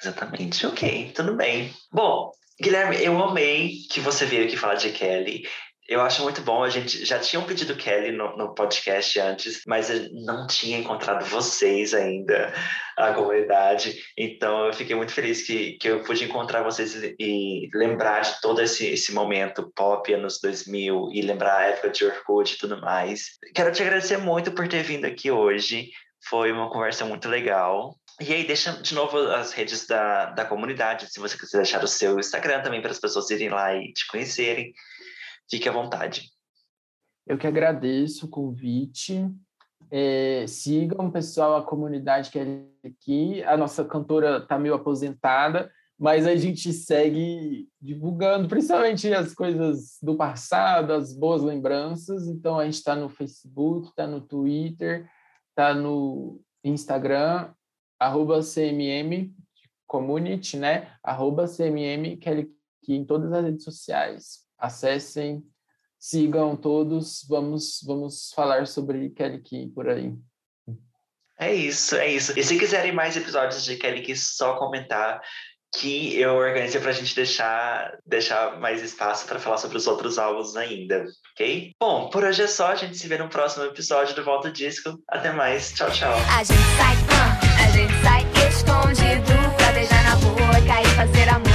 Exatamente, ok, tudo bem. Bom, Guilherme, eu amei que você veio aqui falar de Kelly. Eu acho muito bom. A gente já tinha um pedido Kelly no, no podcast antes, mas eu não tinha encontrado vocês ainda, a comunidade. Então eu fiquei muito feliz que, que eu pude encontrar vocês e lembrar de todo esse, esse momento pop anos 2000 e lembrar a época de Orkut e tudo mais. Quero te agradecer muito por ter vindo aqui hoje. Foi uma conversa muito legal. E aí, deixa de novo as redes da, da comunidade, se você quiser deixar o seu Instagram também para as pessoas irem lá e te conhecerem. Fique à vontade. Eu que agradeço o convite. É, sigam, pessoal, a comunidade que é aqui. A nossa cantora está meio aposentada, mas a gente segue divulgando, principalmente as coisas do passado, as boas lembranças. Então, a gente está no Facebook, está no Twitter, está no Instagram, arroba CMM Community, né? Arroba CMM Kelly em todas as redes sociais acessem, sigam todos, vamos, vamos falar sobre Kelly Key por aí. É isso, é isso. E se quiserem mais episódios de Kelly Key, só comentar que eu organizei para a gente deixar, deixar mais espaço para falar sobre os outros álbuns ainda, ok? Bom, por hoje é só. A gente se vê no próximo episódio do Volta Disco. Até mais. Tchau, tchau. A gente sai, a gente sai escondido pra beijar na boca e fazer